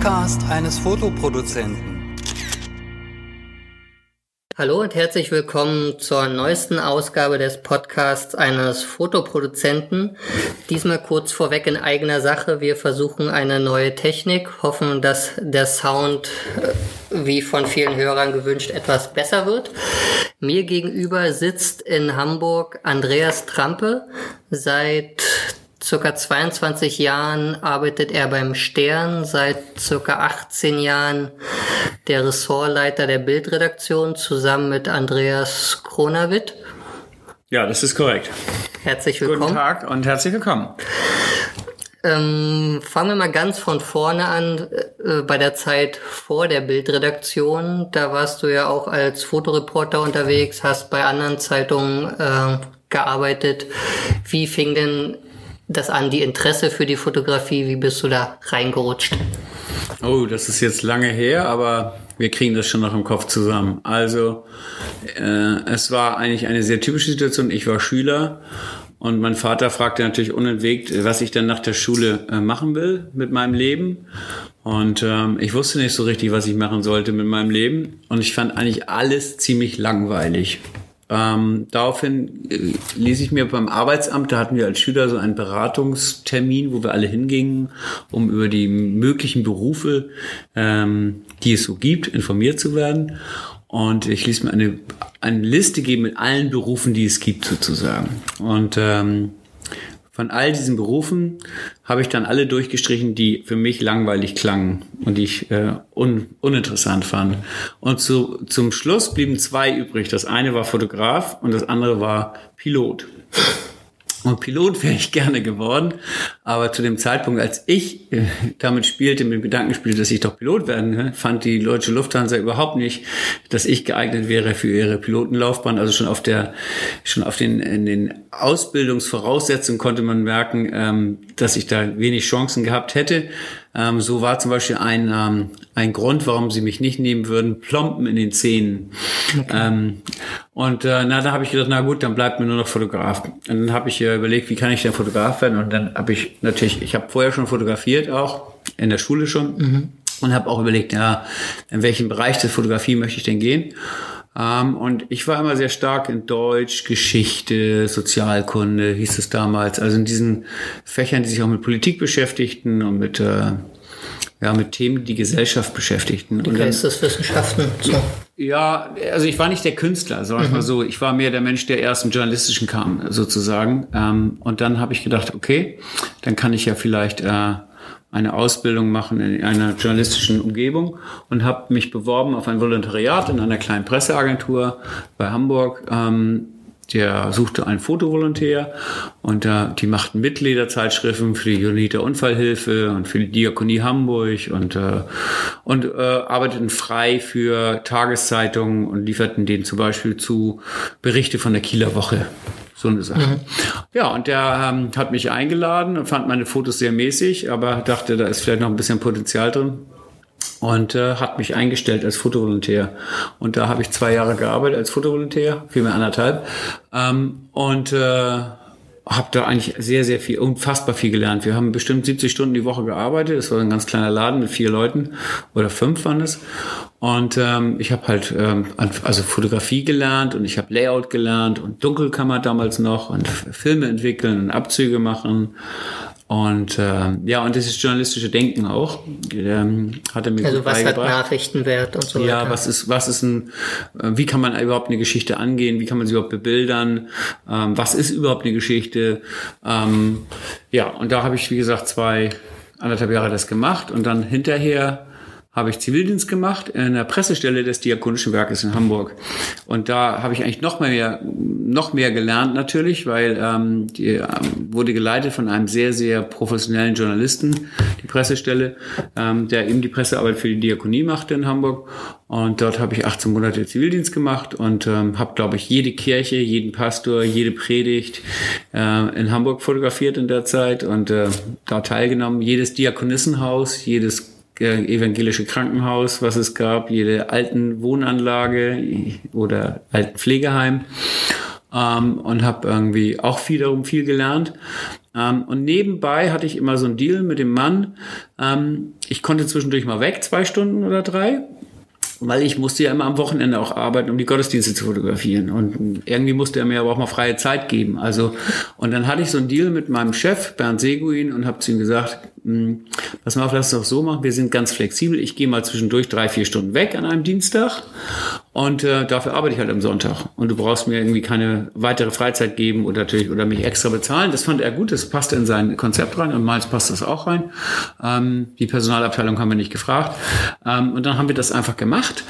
Podcast eines Fotoproduzenten. Hallo und herzlich willkommen zur neuesten Ausgabe des Podcasts eines Fotoproduzenten. Diesmal kurz vorweg in eigener Sache. Wir versuchen eine neue Technik, hoffen, dass der Sound, äh, wie von vielen Hörern gewünscht, etwas besser wird. Mir gegenüber sitzt in Hamburg Andreas Trampe. Seit circa 22 Jahren arbeitet er beim Stern, seit circa 18 Jahren der Ressortleiter der Bildredaktion zusammen mit Andreas Kronawitt. Ja, das ist korrekt. Herzlich willkommen. Guten Tag und herzlich willkommen. Ähm, fangen wir mal ganz von vorne an, äh, bei der Zeit vor der Bildredaktion. Da warst du ja auch als Fotoreporter unterwegs, hast bei anderen Zeitungen äh, gearbeitet. Wie fing denn das an, die Interesse für die Fotografie? Wie bist du da reingerutscht? Oh, das ist jetzt lange her, aber wir kriegen das schon noch im Kopf zusammen. Also, äh, es war eigentlich eine sehr typische Situation. Ich war Schüler und mein Vater fragte natürlich unentwegt, was ich dann nach der Schule äh, machen will mit meinem Leben. Und ähm, ich wusste nicht so richtig, was ich machen sollte mit meinem Leben. Und ich fand eigentlich alles ziemlich langweilig. Ähm, daraufhin äh, ließ ich mir beim Arbeitsamt, da hatten wir als Schüler so einen Beratungstermin, wo wir alle hingingen, um über die möglichen Berufe, ähm, die es so gibt, informiert zu werden. Und ich ließ mir eine, eine Liste geben mit allen Berufen, die es gibt, sozusagen. Und ähm, von all diesen Berufen habe ich dann alle durchgestrichen, die für mich langweilig klangen und die ich äh, un uninteressant fand. Und zu, zum Schluss blieben zwei übrig. Das eine war Fotograf und das andere war Pilot. Und Pilot wäre ich gerne geworden, aber zu dem Zeitpunkt, als ich äh, damit spielte, mit dem Gedanken spielte, dass ich doch Pilot werden, ne, fand die deutsche Lufthansa überhaupt nicht, dass ich geeignet wäre für ihre Pilotenlaufbahn. Also schon auf der, schon auf den, in den Ausbildungsvoraussetzungen konnte man merken, ähm, dass ich da wenig Chancen gehabt hätte. Ähm, so war zum Beispiel ein, ähm, ein Grund, warum sie mich nicht nehmen würden, Plomben in den Zähnen. Okay. Ähm, und äh, na, da habe ich gedacht, na gut, dann bleibt mir nur noch Fotograf. Und dann habe ich äh, überlegt, wie kann ich denn Fotograf werden? Und dann habe ich natürlich, ich habe vorher schon fotografiert, auch in der Schule schon. Mhm. Und habe auch überlegt, ja, in welchen Bereich der Fotografie möchte ich denn gehen? Ähm, und ich war immer sehr stark in Deutsch, Geschichte, Sozialkunde, hieß es damals. Also in diesen Fächern, die sich auch mit Politik beschäftigten und mit, äh, ja, mit Themen, die Gesellschaft beschäftigten. Die Geisteswissenschaften. So. Ja, also ich war nicht der Künstler, sag ich mhm. mal so. Ich war mehr der Mensch, der erst im Journalistischen kam, sozusagen. Ähm, und dann habe ich gedacht, okay, dann kann ich ja vielleicht äh, eine Ausbildung machen in einer journalistischen Umgebung und habe mich beworben auf ein Volontariat in einer kleinen Presseagentur bei Hamburg. Ähm, der suchte einen Fotovolontär und äh, die machten Mitgliederzeitschriften für die Joniter Unfallhilfe und für die Diakonie Hamburg und, äh, und äh, arbeiteten frei für Tageszeitungen und lieferten denen zum Beispiel zu Berichte von der Kieler Woche so eine Sache. Mhm. Ja, und der ähm, hat mich eingeladen und fand meine Fotos sehr mäßig, aber dachte, da ist vielleicht noch ein bisschen Potenzial drin und äh, hat mich eingestellt als Fotovolontär. Und da habe ich zwei Jahre gearbeitet als Fotovolontär, vielmehr anderthalb. Ähm, und äh, habe da eigentlich sehr, sehr viel, unfassbar viel gelernt. Wir haben bestimmt 70 Stunden die Woche gearbeitet. Das war ein ganz kleiner Laden mit vier Leuten oder fünf waren es. Und ähm, ich habe halt ähm, also Fotografie gelernt und ich habe Layout gelernt und Dunkelkammer damals noch und Filme entwickeln und Abzüge machen und äh, ja, und dieses journalistische Denken auch. Ähm, hat er mir also was hat Nachrichtenwert und so weiter. Ja, was ist, was ist ein, äh, wie kann man überhaupt eine Geschichte angehen, wie kann man sie überhaupt bebildern, ähm, was ist überhaupt eine Geschichte. Ähm, ja, und da habe ich, wie gesagt, zwei, anderthalb Jahre das gemacht und dann hinterher habe ich Zivildienst gemacht in der Pressestelle des Diakonischen Werkes in Hamburg. Und da habe ich eigentlich noch mehr, noch mehr gelernt natürlich, weil ähm, die ähm, wurde geleitet von einem sehr, sehr professionellen Journalisten, die Pressestelle, ähm, der eben die Pressearbeit für die Diakonie machte in Hamburg. Und dort habe ich 18 Monate Zivildienst gemacht und ähm, habe, glaube ich, jede Kirche, jeden Pastor, jede Predigt äh, in Hamburg fotografiert in der Zeit und äh, da teilgenommen. Jedes Diakonissenhaus, jedes evangelische Krankenhaus, was es gab, jede alten Wohnanlage oder alten Pflegeheim. ähm, und habe irgendwie auch viel darum viel gelernt. Ähm, und nebenbei hatte ich immer so einen Deal mit dem Mann. Ähm, ich konnte zwischendurch mal weg, zwei Stunden oder drei weil ich musste ja immer am Wochenende auch arbeiten, um die Gottesdienste zu fotografieren. Und irgendwie musste er mir aber auch mal freie Zeit geben. Also, und dann hatte ich so einen Deal mit meinem Chef, Bernd Seguin, und habe zu ihm gesagt, hm, pass mal auf, lass es doch so machen, wir sind ganz flexibel. Ich gehe mal zwischendurch drei, vier Stunden weg an einem Dienstag und äh, dafür arbeite ich halt am Sonntag. Und du brauchst mir irgendwie keine weitere Freizeit geben oder natürlich oder mich extra bezahlen. Das fand er gut, das passte in sein Konzept rein und meins passt das auch rein. Ähm, die Personalabteilung haben wir nicht gefragt. Ähm, und dann haben wir das einfach gemacht.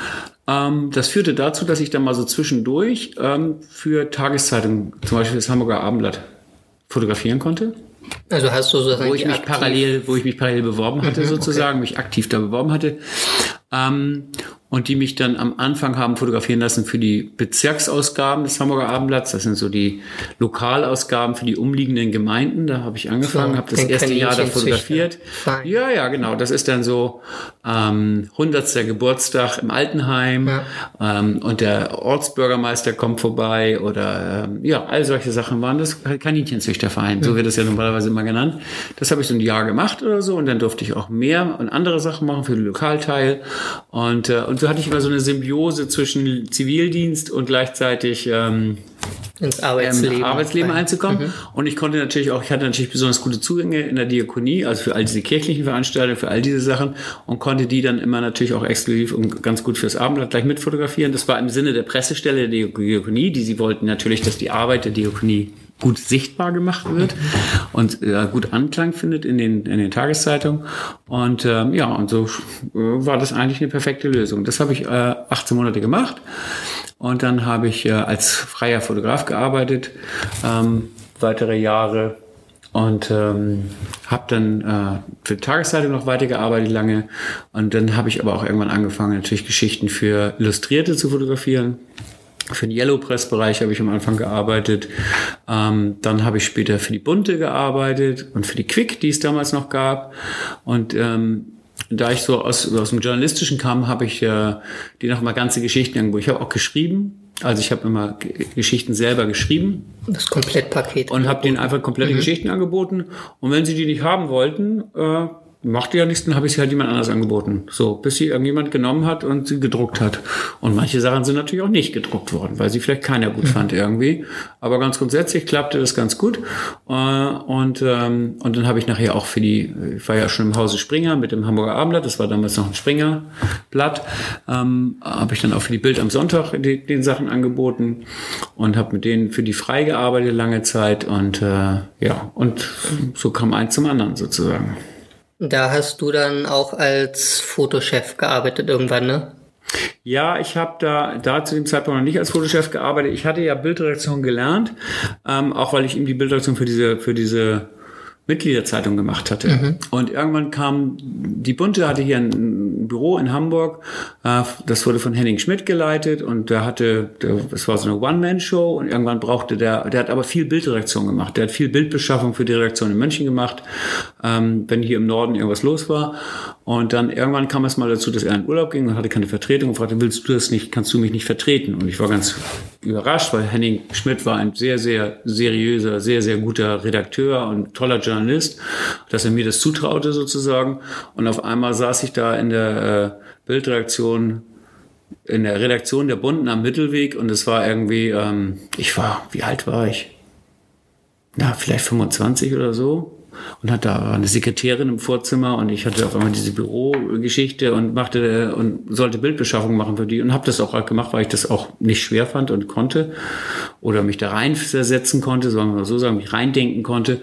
Ähm, das führte dazu, dass ich dann mal so zwischendurch ähm, für Tageszeitungen, zum Beispiel das Hamburger Abendblatt, fotografieren konnte. Also hast du so wo ich mich parallel, wo ich mich parallel beworben hatte, mhm, sozusagen, okay. mich aktiv da beworben hatte. Ähm, und die mich dann am Anfang haben fotografieren lassen für die Bezirksausgaben des Hamburger Abendblatts. Das sind so die Lokalausgaben für die umliegenden Gemeinden. Da habe ich angefangen, so, habe das erste Jahr da fotografiert. Ja, ja, genau. Das ist dann so ähm, 100. Geburtstag im Altenheim ja. ähm, und der Ortsbürgermeister kommt vorbei oder ähm, ja, all solche Sachen waren das. Kaninchenzüchterverein, ja. so wird das ja normalerweise immer genannt. Das habe ich so ein Jahr gemacht oder so und dann durfte ich auch mehr und andere Sachen machen für den Lokalteil und, äh, und so hatte ich immer so eine Symbiose zwischen Zivildienst und gleichzeitig ähm, ins Arbeitsleben, ähm, Arbeitsleben einzukommen. Mhm. Und ich konnte natürlich auch, ich hatte natürlich besonders gute Zugänge in der Diakonie, also für all diese kirchlichen Veranstaltungen, für all diese Sachen und konnte die dann immer natürlich auch exklusiv und ganz gut fürs Abendblatt gleich mitfotografieren. Das war im Sinne der Pressestelle der Diakonie, die sie wollten natürlich, dass die Arbeit der Diakonie gut sichtbar gemacht wird und äh, gut Anklang findet in den, in den Tageszeitungen. Und ähm, ja, und so äh, war das eigentlich eine perfekte Lösung. Das habe ich äh, 18 Monate gemacht und dann habe ich äh, als freier Fotograf gearbeitet, ähm, weitere Jahre und ähm, habe dann äh, für die Tageszeitung noch weitergearbeitet lange und dann habe ich aber auch irgendwann angefangen natürlich Geschichten für Illustrierte zu fotografieren für den Yellow Press Bereich habe ich am Anfang gearbeitet. Ähm, dann habe ich später für die Bunte gearbeitet und für die Quick, die es damals noch gab. Und ähm, da ich so aus, aus dem Journalistischen kam, habe ich äh, die noch mal ganze Geschichten irgendwo. Ich habe auch geschrieben. Also ich habe immer G Geschichten selber geschrieben. Das Komplettpaket. Und habe denen einfach komplette mhm. Geschichten angeboten. Und wenn sie die nicht haben wollten, äh, machte ja nichts, dann habe ich sie halt jemand anders angeboten. So, bis sie irgendjemand genommen hat und sie gedruckt hat. Und manche Sachen sind natürlich auch nicht gedruckt worden, weil sie vielleicht keiner gut fand irgendwie. Aber ganz grundsätzlich klappte das ganz gut. Äh, und, ähm, und dann habe ich nachher auch für die, ich war ja schon im Hause Springer mit dem Hamburger Abendblatt, das war damals noch ein Springer-Blatt, ähm, habe ich dann auch für die Bild am Sonntag die, den Sachen angeboten und habe mit denen für die frei gearbeitet lange Zeit. Und äh, ja, und so kam eins zum anderen sozusagen. Da hast du dann auch als Fotochef gearbeitet irgendwann, ne? Ja, ich habe da, da zu dem Zeitpunkt noch nicht als Fotochef gearbeitet. Ich hatte ja Bildredaktion gelernt, ähm, auch weil ich ihm die Bildredaktion für diese, für diese Mitgliederzeitung gemacht hatte. Mhm. Und irgendwann kam, die Bunte hatte hier ein Büro in Hamburg, äh, das wurde von Henning Schmidt geleitet und der hatte, das war so eine One-Man-Show und irgendwann brauchte der, der hat aber viel Bildredaktion gemacht, der hat viel Bildbeschaffung für die Redaktion in München gemacht, ähm, wenn hier im Norden irgendwas los war. Und dann irgendwann kam es mal dazu, dass er in Urlaub ging und hatte keine Vertretung und fragte, willst du das nicht, kannst du mich nicht vertreten? Und ich war ganz überrascht, weil Henning Schmidt war ein sehr, sehr seriöser, sehr, sehr guter Redakteur und toller Journalist, dass er mir das zutraute sozusagen. Und auf einmal saß ich da in der äh, Bildredaktion in der Redaktion der Bunden am Mittelweg und es war irgendwie, ähm, ich war, wie alt war ich? Na, vielleicht 25 oder so und hat da eine Sekretärin im Vorzimmer und ich hatte auf einmal diese Bürogeschichte und machte und sollte Bildbeschaffung machen für die und habe das auch gemacht, weil ich das auch nicht schwer fand und konnte oder mich da rein versetzen konnte, sagen wir mal so sagen, mich reindenken konnte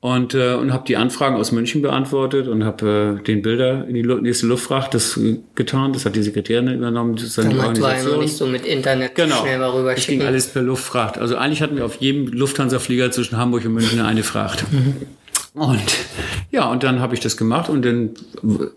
und äh, und habe die Anfragen aus München beantwortet und habe äh, den Bilder in die nächste Luftfracht das getan, das hat die Sekretärin übernommen, das die Organisation. war nicht so mit Internet genau. schnell mal rüber Es ging alles per Luftfracht. Also eigentlich hatten wir auf jedem Lufthansa-Flieger zwischen Hamburg und München eine Fracht. Mhm. Und ja, und dann habe ich das gemacht und dann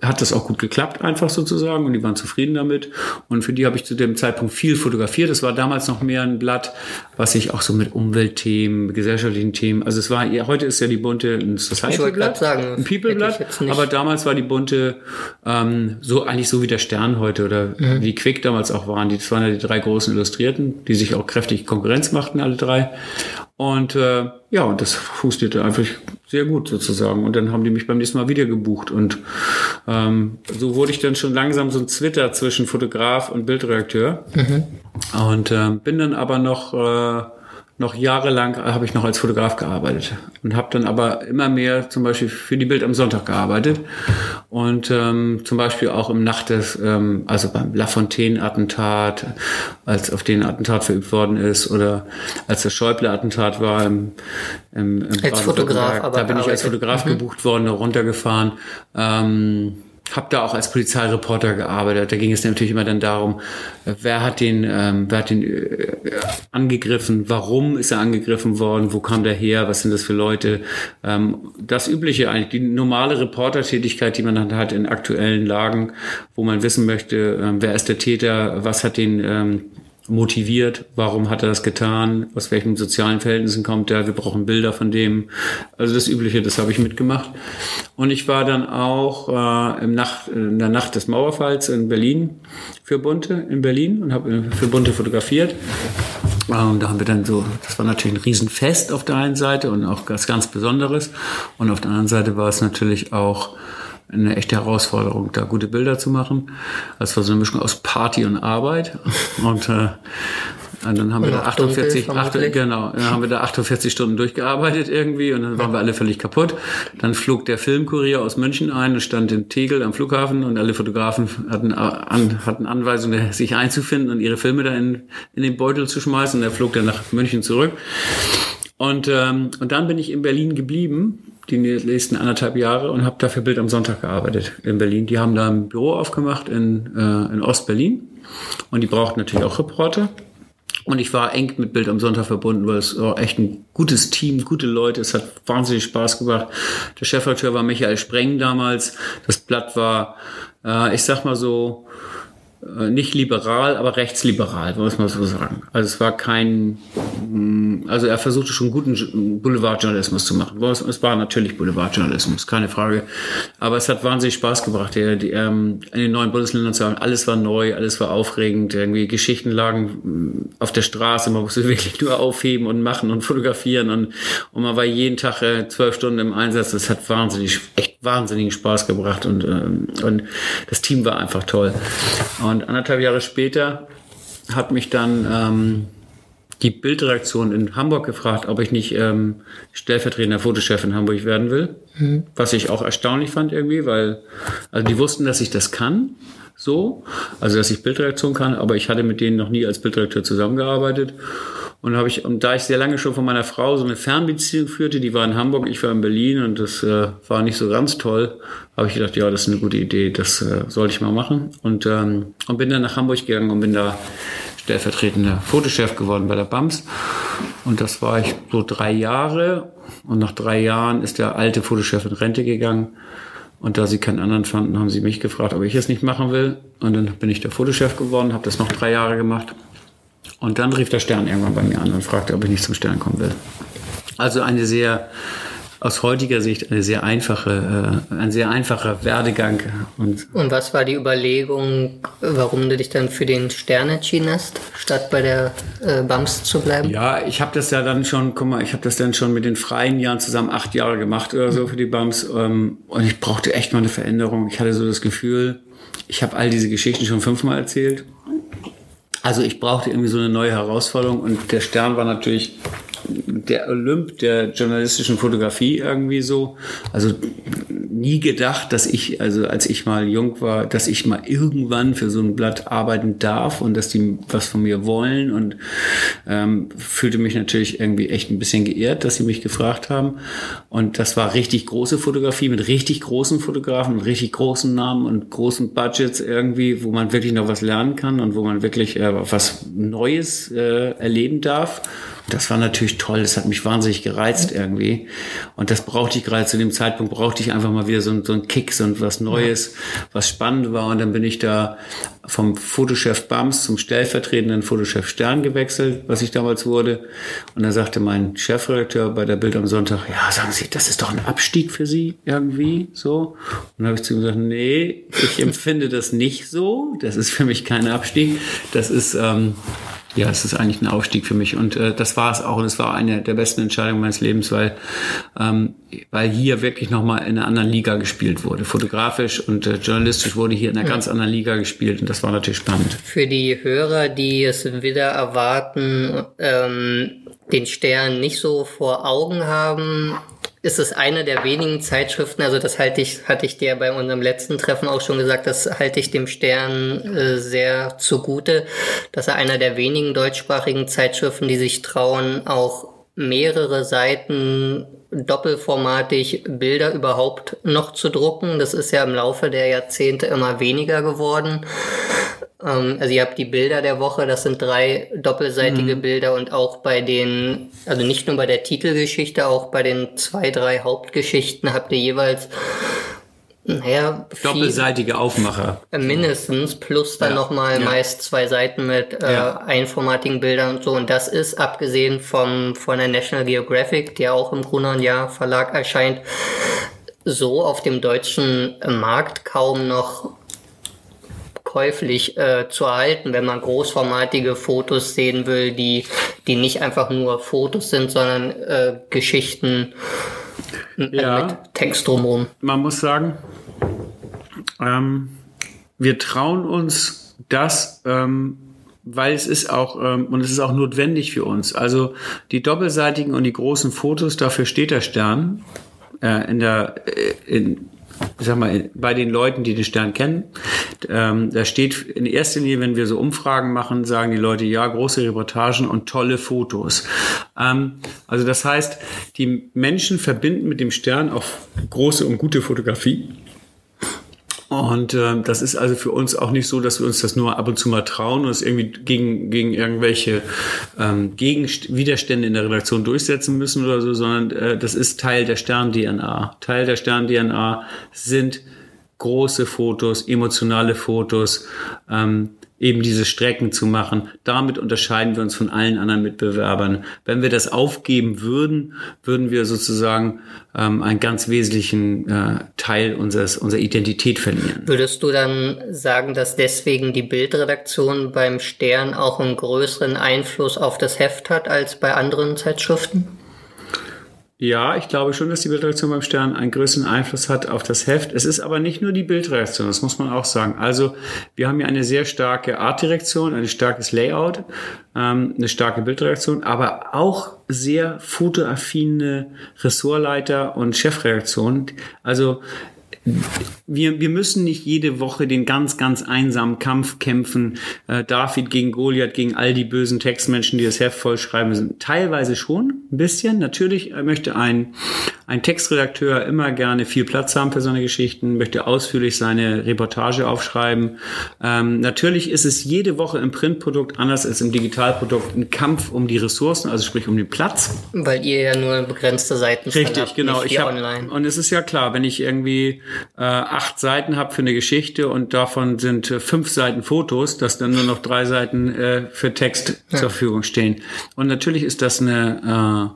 hat das auch gut geklappt, einfach sozusagen. Und die waren zufrieden damit. Und für die habe ich zu dem Zeitpunkt viel fotografiert. Das war damals noch mehr ein Blatt, was ich auch so mit Umweltthemen, gesellschaftlichen Themen, also es war, heute ist ja die bunte ein Society-Blatt, ein People-Blatt, aber damals war die bunte ähm, so eigentlich so wie der Stern heute oder mhm. wie Quick damals auch waren. Das waren ja die drei großen Illustrierten, die sich auch kräftig Konkurrenz machten, alle drei. Und äh, ja, und das funktionierte einfach sehr gut sozusagen. Und dann haben die mich beim nächsten Mal wieder gebucht. Und ähm, so wurde ich dann schon langsam so ein Twitter zwischen Fotograf und Bildredakteur. Mhm. Und äh, bin dann aber noch äh, noch jahrelang habe ich noch als Fotograf gearbeitet und habe dann aber immer mehr zum Beispiel für die Bild am Sonntag gearbeitet und ähm, zum Beispiel auch im Nacht des, ähm, also beim Lafontaine-Attentat, als auf den Attentat verübt worden ist oder als das Schäuble-Attentat war im, im, im als Fotograf, aber da bin ich als Fotograf mhm. gebucht worden, runtergefahren. Ähm, habe da auch als Polizeireporter gearbeitet. Da ging es natürlich immer dann darum, äh, wer hat den, ähm, wer hat den äh, angegriffen, warum ist er angegriffen worden, wo kam der her, was sind das für Leute. Ähm, das Übliche eigentlich, die normale Reportertätigkeit, die man dann hat in aktuellen Lagen, wo man wissen möchte, ähm, wer ist der Täter, was hat den ähm, motiviert, warum hat er das getan, aus welchen sozialen Verhältnissen kommt er, wir brauchen Bilder von dem. Also das Übliche, das habe ich mitgemacht. Und ich war dann auch äh, im Nacht, in der Nacht des Mauerfalls in Berlin für Bunte in Berlin und habe für Bunte fotografiert. Und da haben wir dann so, das war natürlich ein Riesenfest auf der einen Seite und auch was ganz Besonderes. Und auf der anderen Seite war es natürlich auch eine echte Herausforderung, da gute Bilder zu machen. Das war so eine Mischung aus Party und Arbeit. Und äh, dann haben wir da 48, 8, genau, dann haben wir da 48 Stunden durchgearbeitet irgendwie und dann waren wir alle völlig kaputt. Dann flog der Filmkurier aus München ein und stand in Tegel am Flughafen und alle Fotografen hatten, an, hatten Anweisungen, sich einzufinden und ihre Filme da in, in den Beutel zu schmeißen. Und er flog dann nach München zurück. Und, ähm, und dann bin ich in Berlin geblieben die nächsten anderthalb Jahre und habe dafür Bild am Sonntag gearbeitet in Berlin. Die haben da ein Büro aufgemacht in, äh, in Ostberlin und die brauchten natürlich auch Reporter. Und ich war eng mit Bild am Sonntag verbunden, weil es war echt ein gutes Team, gute Leute. Es hat wahnsinnig Spaß gemacht. Der Chefredakteur war Michael Spreng damals. Das Blatt war, äh, ich sag mal so, nicht liberal, aber rechtsliberal, muss man so sagen. Also es war kein, mm, also er versuchte schon guten Boulevardjournalismus zu machen. Es war natürlich Boulevardjournalismus, keine Frage. Aber es hat wahnsinnig Spaß gebracht. Ähm, in den neuen Bundesländern zu sagen, alles war neu, alles war aufregend. Irgendwie Geschichten lagen mm, auf der Straße. Man musste wirklich nur aufheben und machen und fotografieren und, und man war jeden Tag äh, zwölf Stunden im Einsatz. Das hat wahnsinnig, echt wahnsinnigen Spaß gebracht und, ähm, und das Team war einfach toll. Und anderthalb Jahre später hat mich dann ähm, die Bildredaktion in Hamburg gefragt, ob ich nicht ähm, stellvertretender Fotochef in Hamburg werden will. Mhm. Was ich auch erstaunlich fand irgendwie, weil also die wussten, dass ich das kann, so, also dass ich Bildredaktion kann, aber ich hatte mit denen noch nie als Bildredakteur zusammengearbeitet. Und ich, und da ich sehr lange schon von meiner Frau so eine Fernbeziehung führte, die war in Hamburg, ich war in Berlin und das äh, war nicht so ganz toll, habe ich gedacht, ja, das ist eine gute Idee, das äh, sollte ich mal machen. Und, ähm, und bin dann nach Hamburg gegangen und bin da stellvertretender Fotochef geworden bei der BAMS. Und das war ich so drei Jahre. Und nach drei Jahren ist der alte Fotochef in Rente gegangen. Und da sie keinen anderen fanden, haben sie mich gefragt, ob ich es nicht machen will. Und dann bin ich der Fotochef geworden, habe das noch drei Jahre gemacht. Und dann rief der Stern irgendwann bei mir an und fragte, ob ich nicht zum Stern kommen will. Also eine sehr, aus heutiger Sicht eine sehr einfache, äh, ein sehr einfacher Werdegang. Und, und was war die Überlegung, warum du dich dann für den Stern entschieden hast, statt bei der äh, BAMS zu bleiben? Ja, ich habe das ja dann schon, guck mal, ich habe das dann schon mit den freien Jahren zusammen acht Jahre gemacht oder so für die BAMS. Ähm, und ich brauchte echt mal eine Veränderung. Ich hatte so das Gefühl, ich habe all diese Geschichten schon fünfmal erzählt also ich brauchte irgendwie so eine neue Herausforderung und der Stern war natürlich der Olymp der journalistischen Fotografie irgendwie so. Also nie gedacht, dass ich, also als ich mal jung war, dass ich mal irgendwann für so ein Blatt arbeiten darf und dass die was von mir wollen und ähm, fühlte mich natürlich irgendwie echt ein bisschen geehrt, dass sie mich gefragt haben. Und das war richtig große Fotografie mit richtig großen Fotografen und richtig großen Namen und großen Budgets irgendwie, wo man wirklich noch was lernen kann und wo man wirklich äh, was Neues äh, erleben darf. Das war natürlich toll. Das hat mich wahnsinnig gereizt irgendwie. Und das brauchte ich gerade zu dem Zeitpunkt, brauchte ich einfach mal wieder so, so einen Kick, so was Neues, was spannend war. Und dann bin ich da vom Fotochef Bams zum stellvertretenden Fotochef Stern gewechselt, was ich damals wurde. Und dann sagte mein Chefredakteur bei der Bild am Sonntag, ja, sagen Sie, das ist doch ein Abstieg für Sie irgendwie, so. Und dann habe ich zu ihm gesagt, nee, ich empfinde das nicht so. Das ist für mich kein Abstieg. Das ist, ähm, ja, es ist eigentlich ein Aufstieg für mich. Und äh, das war es auch. Und es war eine der besten Entscheidungen meines Lebens, weil, ähm, weil hier wirklich nochmal in einer anderen Liga gespielt wurde. Fotografisch und äh, journalistisch wurde hier in einer ganz anderen Liga gespielt. Und das war natürlich spannend. Für die Hörer, die es wieder erwarten, ähm, den Stern nicht so vor Augen haben, ist es eine der wenigen Zeitschriften, also das halte ich, hatte ich dir bei unserem letzten Treffen auch schon gesagt, das halte ich dem Stern äh, sehr zugute, dass er einer der wenigen deutschsprachigen Zeitschriften, die sich trauen, auch mehrere Seiten doppelformatig Bilder überhaupt noch zu drucken. Das ist ja im Laufe der Jahrzehnte immer weniger geworden. Ähm, also ihr habt die Bilder der Woche, das sind drei doppelseitige mhm. Bilder und auch bei den, also nicht nur bei der Titelgeschichte, auch bei den zwei, drei Hauptgeschichten habt ihr jeweils naja, doppelseitige Aufmacher. Mindestens, plus dann ja. nochmal ja. meist zwei Seiten mit äh, ja. einformatigen Bildern und so. Und das ist, abgesehen vom, von der National Geographic, der auch im Gruner Jahr Verlag erscheint, so auf dem deutschen Markt kaum noch käuflich äh, zu erhalten, wenn man großformatige Fotos sehen will, die, die nicht einfach nur Fotos sind, sondern äh, Geschichten äh, ja, mit Text drumherum. Man muss sagen, ähm, wir trauen uns das, ähm, weil es ist auch ähm, und es ist auch notwendig für uns. Also die doppelseitigen und die großen Fotos, dafür steht der Stern äh, in der äh, in ich sag mal, bei den Leuten, die den Stern kennen, ähm, da steht in erster Linie, wenn wir so Umfragen machen, sagen die Leute, ja, große Reportagen und tolle Fotos. Ähm, also das heißt, die Menschen verbinden mit dem Stern auch große und gute Fotografie. Und äh, das ist also für uns auch nicht so, dass wir uns das nur ab und zu mal trauen und es irgendwie gegen, gegen irgendwelche ähm, gegen Widerstände in der Redaktion durchsetzen müssen oder so, sondern äh, das ist Teil der Stern-DNA. Teil der Stern-DNA sind große Fotos, emotionale Fotos, ähm, eben diese Strecken zu machen. Damit unterscheiden wir uns von allen anderen Mitbewerbern. Wenn wir das aufgeben würden, würden wir sozusagen ähm, einen ganz wesentlichen äh, Teil unseres, unserer Identität verlieren. Würdest du dann sagen, dass deswegen die Bildredaktion beim Stern auch einen größeren Einfluss auf das Heft hat als bei anderen Zeitschriften? Ja, ich glaube schon, dass die Bildreaktion beim Stern einen größeren Einfluss hat auf das Heft. Es ist aber nicht nur die Bildreaktion, das muss man auch sagen. Also wir haben ja eine sehr starke Artdirektion, ein starkes Layout, ähm, eine starke Bildreaktion, aber auch sehr fotoaffine Ressortleiter und Chefreaktion. Also wir, wir müssen nicht jede Woche den ganz, ganz einsamen Kampf kämpfen. Äh, David gegen Goliath, gegen all die bösen Textmenschen, die das Heft vollschreiben. Sind teilweise schon ein bisschen. Natürlich möchte ein, ein Textredakteur immer gerne viel Platz haben für seine Geschichten, möchte ausführlich seine Reportage aufschreiben. Ähm, natürlich ist es jede Woche im Printprodukt anders als im Digitalprodukt ein Kampf um die Ressourcen, also sprich um den Platz. Weil ihr ja nur begrenzte Seiten Richtig, habt, genau. ich hab, online. Und es ist ja klar, wenn ich irgendwie äh, acht Seiten habe für eine Geschichte und davon sind äh, fünf Seiten Fotos, dass dann nur noch drei Seiten äh, für Text ja. zur Verfügung stehen. Und natürlich ist das eine,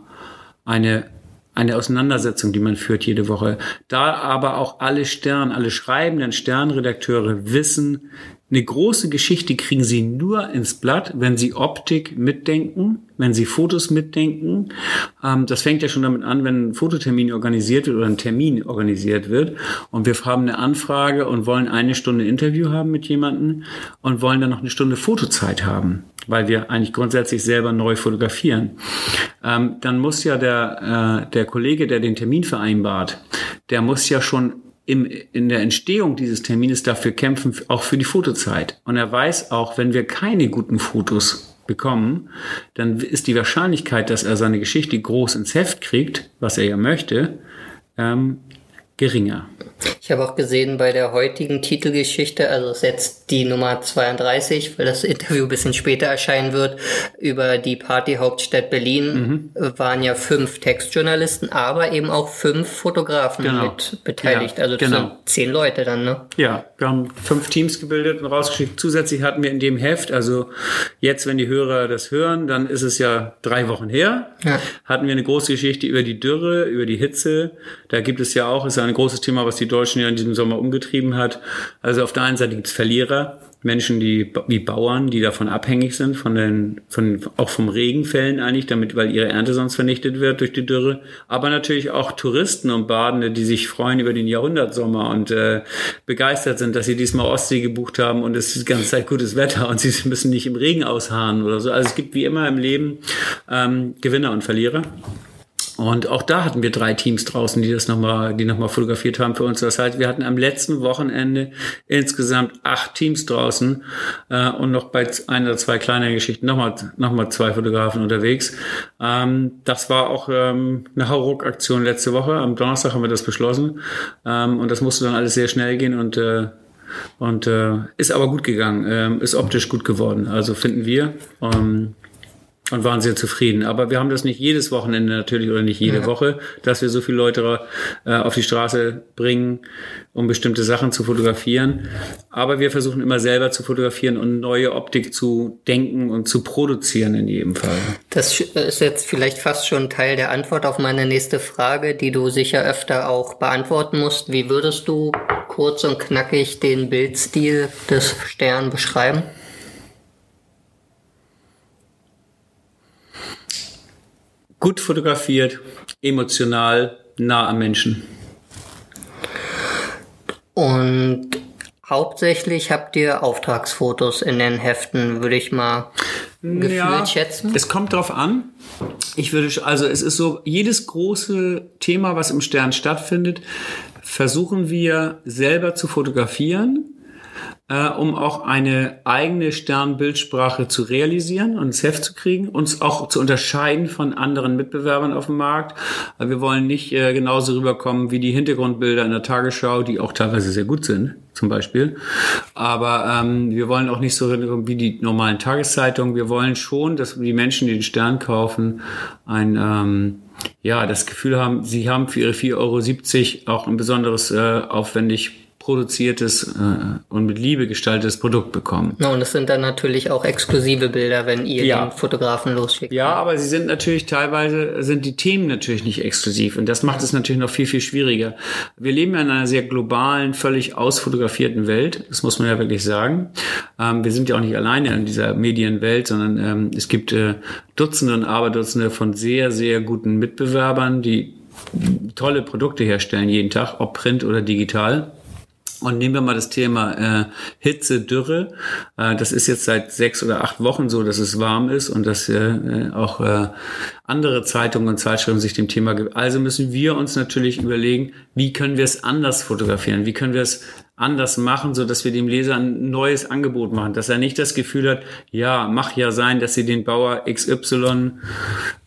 äh, eine eine Auseinandersetzung, die man führt jede Woche. Da aber auch alle Stern, alle schreibenden Sternredakteure wissen, eine große Geschichte kriegen sie nur ins Blatt, wenn sie Optik mitdenken, wenn sie Fotos mitdenken. Ähm, das fängt ja schon damit an, wenn ein Fototermin organisiert wird oder ein Termin organisiert wird und wir haben eine Anfrage und wollen eine Stunde Interview haben mit jemandem und wollen dann noch eine Stunde Fotozeit haben, weil wir eigentlich grundsätzlich selber neu fotografieren. Ähm, dann muss ja der, äh, der Kollege, der den Termin vereinbart, der muss ja schon im, in der Entstehung dieses Termines dafür kämpfen, auch für die Fotozeit. Und er weiß auch, wenn wir keine guten Fotos bekommen, dann ist die Wahrscheinlichkeit, dass er seine Geschichte groß ins Heft kriegt, was er ja möchte, ähm, geringer. Ich habe auch gesehen bei der heutigen Titelgeschichte, also es ist jetzt die Nummer 32, weil das Interview ein bisschen später erscheinen wird, über die Partyhauptstadt Berlin, mhm. waren ja fünf Textjournalisten, aber eben auch fünf Fotografen genau. mit beteiligt. Ja, also das genau. sind zehn Leute dann, ne? Ja, wir haben fünf Teams gebildet und rausgeschickt. Zusätzlich hatten wir in dem Heft, also jetzt, wenn die Hörer das hören, dann ist es ja drei Wochen her, ja. hatten wir eine große Geschichte über die Dürre, über die Hitze. Da gibt es ja auch, ist ja ein großes Thema, was die Deutschen ja in diesem Sommer umgetrieben hat. Also auf der einen Seite gibt es Verlierer, Menschen, die wie Bauern, die davon abhängig sind, von den, von, auch vom Regenfällen eigentlich, damit, weil ihre Ernte sonst vernichtet wird durch die Dürre. Aber natürlich auch Touristen und Badende, die sich freuen über den Jahrhundertsommer und äh, begeistert sind, dass sie diesmal Ostsee gebucht haben und es ist die ganze Zeit gutes Wetter und sie müssen nicht im Regen ausharren oder so. Also es gibt wie immer im Leben ähm, Gewinner und Verlierer. Und auch da hatten wir drei Teams draußen, die das nochmal, die nochmal fotografiert haben für uns. Das heißt, wir hatten am letzten Wochenende insgesamt acht Teams draußen äh, und noch bei ein oder zwei kleineren Geschichten nochmal noch mal zwei Fotografen unterwegs. Ähm, das war auch ähm, eine Hauruck-Aktion letzte Woche. Am Donnerstag haben wir das beschlossen ähm, und das musste dann alles sehr schnell gehen und äh, und äh, ist aber gut gegangen, ähm, ist optisch gut geworden. Also finden wir. Ähm, und waren sehr zufrieden. Aber wir haben das nicht jedes Wochenende natürlich oder nicht jede ja. Woche, dass wir so viele Leute äh, auf die Straße bringen, um bestimmte Sachen zu fotografieren. Aber wir versuchen immer selber zu fotografieren und neue Optik zu denken und zu produzieren in jedem Fall. Das ist jetzt vielleicht fast schon Teil der Antwort auf meine nächste Frage, die du sicher öfter auch beantworten musst. Wie würdest du kurz und knackig den Bildstil des Stern beschreiben? Gut fotografiert, emotional, nah am Menschen. Und hauptsächlich habt ihr Auftragsfotos in den Heften, würde ich mal gefühlt ja, schätzen. Es kommt drauf an. Ich würde, also es ist so, jedes große Thema, was im Stern stattfindet, versuchen wir selber zu fotografieren äh, um auch eine eigene Sternbildsprache zu realisieren und ins Heft zu kriegen, uns auch zu unterscheiden von anderen Mitbewerbern auf dem Markt. Äh, wir wollen nicht äh, genauso rüberkommen wie die Hintergrundbilder in der Tagesschau, die auch teilweise sehr gut sind, zum Beispiel. Aber ähm, wir wollen auch nicht so rüberkommen wie die normalen Tageszeitungen. Wir wollen schon, dass die Menschen, die den Stern kaufen, ein ähm, ja, das Gefühl haben, sie haben für ihre 4,70 Euro auch ein besonderes äh, aufwendig produziertes äh, und mit Liebe gestaltetes Produkt bekommen. Ja, und es sind dann natürlich auch exklusive Bilder, wenn ihr ja. den Fotografen losschickt. Ja, aber sie sind natürlich teilweise sind die Themen natürlich nicht exklusiv und das macht es natürlich noch viel viel schwieriger. Wir leben ja in einer sehr globalen, völlig ausfotografierten Welt. Das muss man ja wirklich sagen. Ähm, wir sind ja auch nicht alleine in dieser Medienwelt, sondern ähm, es gibt äh, Dutzende und Aberdutzende von sehr sehr guten Mitbewerbern, die tolle Produkte herstellen jeden Tag, ob print oder digital. Und nehmen wir mal das Thema äh, Hitze, Dürre. Äh, das ist jetzt seit sechs oder acht Wochen so, dass es warm ist und dass äh, auch äh, andere Zeitungen und Zeitschriften sich dem Thema gibt. Also müssen wir uns natürlich überlegen, wie können wir es anders fotografieren? Wie können wir es anders machen, so dass wir dem Leser ein neues Angebot machen, dass er nicht das Gefühl hat, ja, mach ja sein, dass sie den Bauer XY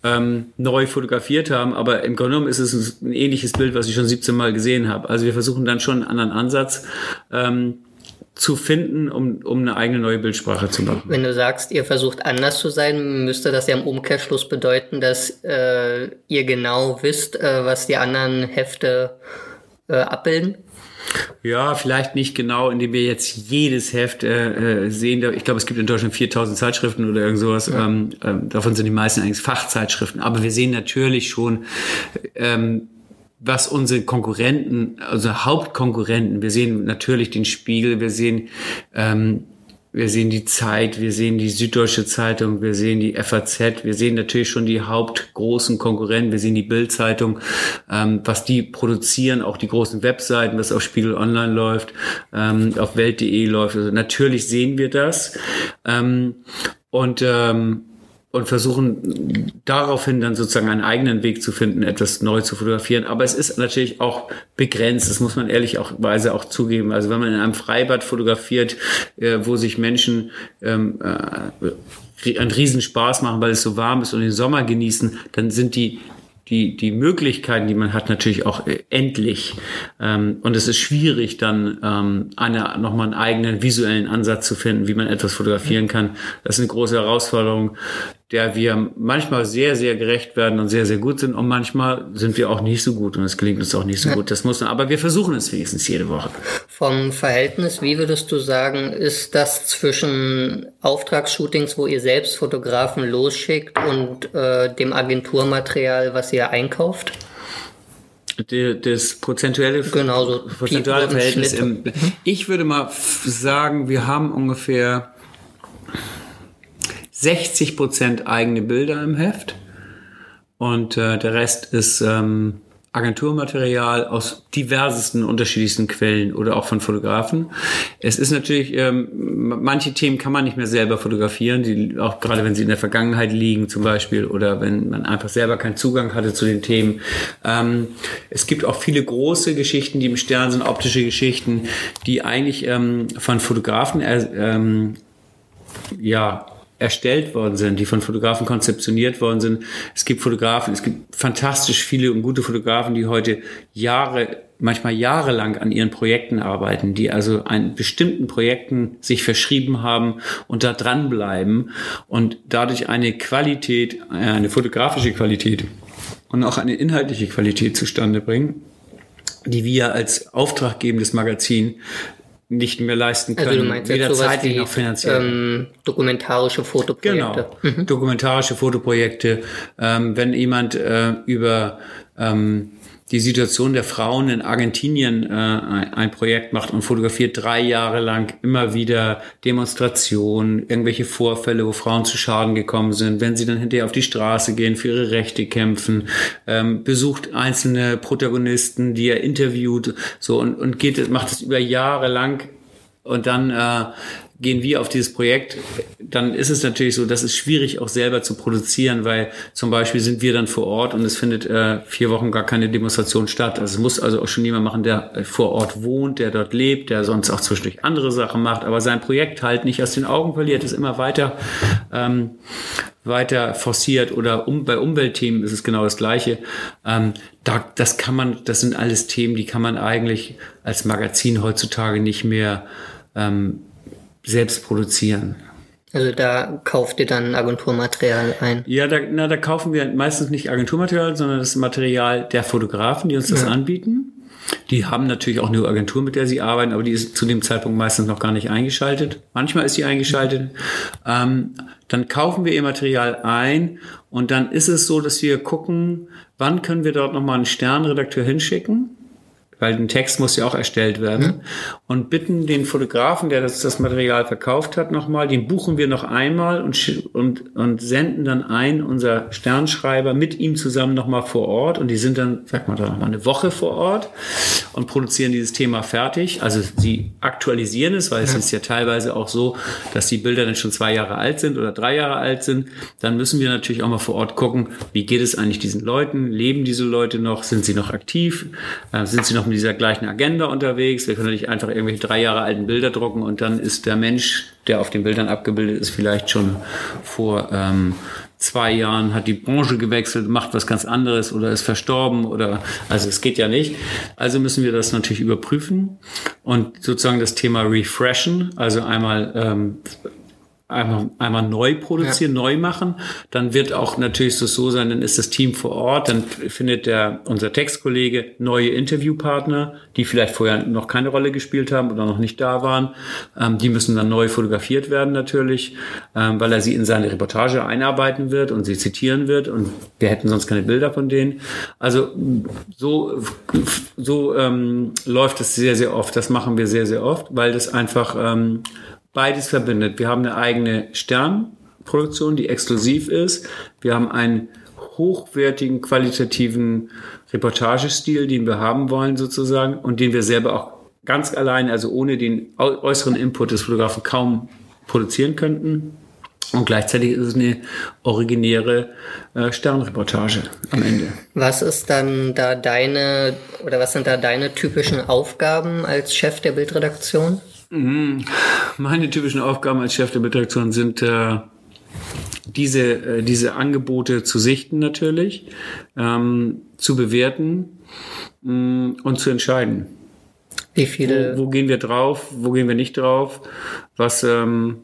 ähm, neu fotografiert haben, aber im Grunde genommen ist es ein ähnliches Bild, was ich schon 17 Mal gesehen habe. Also wir versuchen dann schon einen anderen Ansatz ähm, zu finden, um, um eine eigene neue Bildsprache zu machen. Wenn du sagst, ihr versucht anders zu sein, müsste das ja im Umkehrschluss bedeuten, dass äh, ihr genau wisst, äh, was die anderen Hefte äh, abbilden? Ja, vielleicht nicht genau, indem wir jetzt jedes Heft äh, äh sehen. Ich glaube, es gibt in Deutschland 4000 Zeitschriften oder irgend sowas. Ja. Ähm, äh, davon sind die meisten eigentlich Fachzeitschriften. Aber wir sehen natürlich schon, ähm, was unsere Konkurrenten, also Hauptkonkurrenten, wir sehen natürlich den Spiegel, wir sehen ähm, wir sehen die Zeit, wir sehen die Süddeutsche Zeitung, wir sehen die FAZ, wir sehen natürlich schon die hauptgroßen Konkurrenten, wir sehen die Bildzeitung, ähm, was die produzieren, auch die großen Webseiten, was auf Spiegel Online läuft, ähm, auf Welt.de läuft. Also natürlich sehen wir das. Ähm, und ähm, und versuchen daraufhin dann sozusagen einen eigenen Weg zu finden, etwas neu zu fotografieren. Aber es ist natürlich auch begrenzt, das muss man ehrlicherweise auch zugeben. Also wenn man in einem Freibad fotografiert, äh, wo sich Menschen ähm, äh, einen Riesenspaß machen, weil es so warm ist und den Sommer genießen, dann sind die die, die Möglichkeiten, die man hat, natürlich auch äh, endlich. Ähm, und es ist schwierig, dann ähm, eine, nochmal einen eigenen visuellen Ansatz zu finden, wie man etwas fotografieren kann. Das ist eine große Herausforderung, der wir manchmal sehr, sehr gerecht werden und sehr, sehr gut sind. Und manchmal sind wir auch nicht so gut und es gelingt uns auch nicht so gut. Das muss man, aber wir versuchen es wenigstens jede Woche. Vom Verhältnis, wie würdest du sagen, ist das zwischen Auftragsshootings, wo ihr selbst Fotografen losschickt und äh, dem Agenturmaterial, was ihr einkauft? das prozentuelle, genau, so prozentuale Verhältnis. Im, ich würde mal sagen, wir haben ungefähr 60 Prozent eigene Bilder im Heft und äh, der Rest ist ähm, Agenturmaterial aus diversesten unterschiedlichsten Quellen oder auch von Fotografen. Es ist natürlich, ähm, manche Themen kann man nicht mehr selber fotografieren, die, auch gerade wenn sie in der Vergangenheit liegen zum Beispiel oder wenn man einfach selber keinen Zugang hatte zu den Themen. Ähm, es gibt auch viele große Geschichten, die im Stern sind, optische Geschichten, die eigentlich ähm, von Fotografen äh, ähm, ja erstellt worden sind, die von Fotografen konzeptioniert worden sind. Es gibt Fotografen, es gibt fantastisch viele und gute Fotografen, die heute Jahre, manchmal jahrelang an ihren Projekten arbeiten, die also an bestimmten Projekten sich verschrieben haben und da dranbleiben und dadurch eine Qualität, äh, eine fotografische Qualität und auch eine inhaltliche Qualität zustande bringen, die wir als auftraggebendes Magazin nicht mehr leisten können. Also du meinst weder zeitlich noch finanziell. Ähm, dokumentarische Fotoprojekte. Genau, mhm. dokumentarische Fotoprojekte. Ähm, wenn jemand äh, über ähm, die Situation der Frauen in Argentinien äh, ein Projekt macht und fotografiert drei Jahre lang immer wieder Demonstrationen, irgendwelche Vorfälle, wo Frauen zu Schaden gekommen sind, wenn sie dann hinterher auf die Straße gehen, für ihre Rechte kämpfen, ähm, besucht einzelne Protagonisten, die er interviewt, so und, und geht, macht es über Jahre lang. Und dann äh, gehen wir auf dieses Projekt, dann ist es natürlich so, dass es schwierig auch selber zu produzieren, weil zum Beispiel sind wir dann vor Ort und es findet äh, vier Wochen gar keine Demonstration statt. Also es muss also auch schon jemand machen, der äh, vor Ort wohnt, der dort lebt, der sonst auch zwischendurch andere Sachen macht, aber sein Projekt halt nicht aus den Augen verliert, ist immer weiter ähm, weiter forciert oder um, bei Umweltthemen ist es genau das Gleiche. Ähm, da, das kann man, das sind alles Themen, die kann man eigentlich als Magazin heutzutage nicht mehr ähm, selbst produzieren. Also da kauft ihr dann Agenturmaterial ein? Ja, da, na, da kaufen wir meistens nicht Agenturmaterial, sondern das Material der Fotografen, die uns das ja. anbieten. Die haben natürlich auch eine Agentur, mit der sie arbeiten, aber die ist zu dem Zeitpunkt meistens noch gar nicht eingeschaltet. Manchmal ist sie eingeschaltet. Ähm, dann kaufen wir ihr Material ein und dann ist es so, dass wir gucken, wann können wir dort nochmal einen Sternredakteur hinschicken weil ein Text muss ja auch erstellt werden. Mhm. Und bitten den Fotografen, der das, das Material verkauft hat, nochmal, den buchen wir noch einmal und, und, und senden dann ein, unser Sternschreiber, mit ihm zusammen nochmal vor Ort. Und die sind dann, sag mal, da nochmal eine Woche vor Ort und produzieren dieses Thema fertig. Also sie aktualisieren es, weil ja. es ist ja teilweise auch so, dass die Bilder dann schon zwei Jahre alt sind oder drei Jahre alt sind. Dann müssen wir natürlich auch mal vor Ort gucken, wie geht es eigentlich diesen Leuten? Leben diese Leute noch? Sind sie noch aktiv? Äh, sind sie noch mit dieser gleichen Agenda unterwegs. Wir können nicht einfach irgendwelche drei Jahre alten Bilder drucken und dann ist der Mensch, der auf den Bildern abgebildet ist, vielleicht schon vor ähm, zwei Jahren hat die Branche gewechselt, macht was ganz anderes oder ist verstorben oder also es geht ja nicht. Also müssen wir das natürlich überprüfen und sozusagen das Thema refreshen, also einmal ähm, einmal, einmal neu produzieren, ja. neu machen. Dann wird auch natürlich so, so sein, dann ist das Team vor Ort, dann findet der, unser Textkollege neue Interviewpartner, die vielleicht vorher noch keine Rolle gespielt haben oder noch nicht da waren. Ähm, die müssen dann neu fotografiert werden natürlich, ähm, weil er sie in seine Reportage einarbeiten wird und sie zitieren wird und wir hätten sonst keine Bilder von denen. Also so, so ähm, läuft es sehr, sehr oft. Das machen wir sehr, sehr oft, weil das einfach ähm, beides verbindet. Wir haben eine eigene Sternproduktion, die exklusiv ist. Wir haben einen hochwertigen, qualitativen Reportagestil, den wir haben wollen sozusagen und den wir selber auch ganz allein, also ohne den äußeren Input des Fotografen kaum produzieren könnten. Und gleichzeitig ist es eine originäre äh, Sternreportage am Ende. Was ist dann da deine oder was sind da deine typischen Aufgaben als Chef der Bildredaktion? Mhm. Meine typischen Aufgaben als Chef der Bildredaktion sind äh, diese, äh, diese Angebote zu sichten natürlich, ähm, zu bewerten mh, mm, und zu entscheiden. Wie viele? Wo, wo, gehen wir drauf? Wo gehen wir nicht drauf? Was, ähm,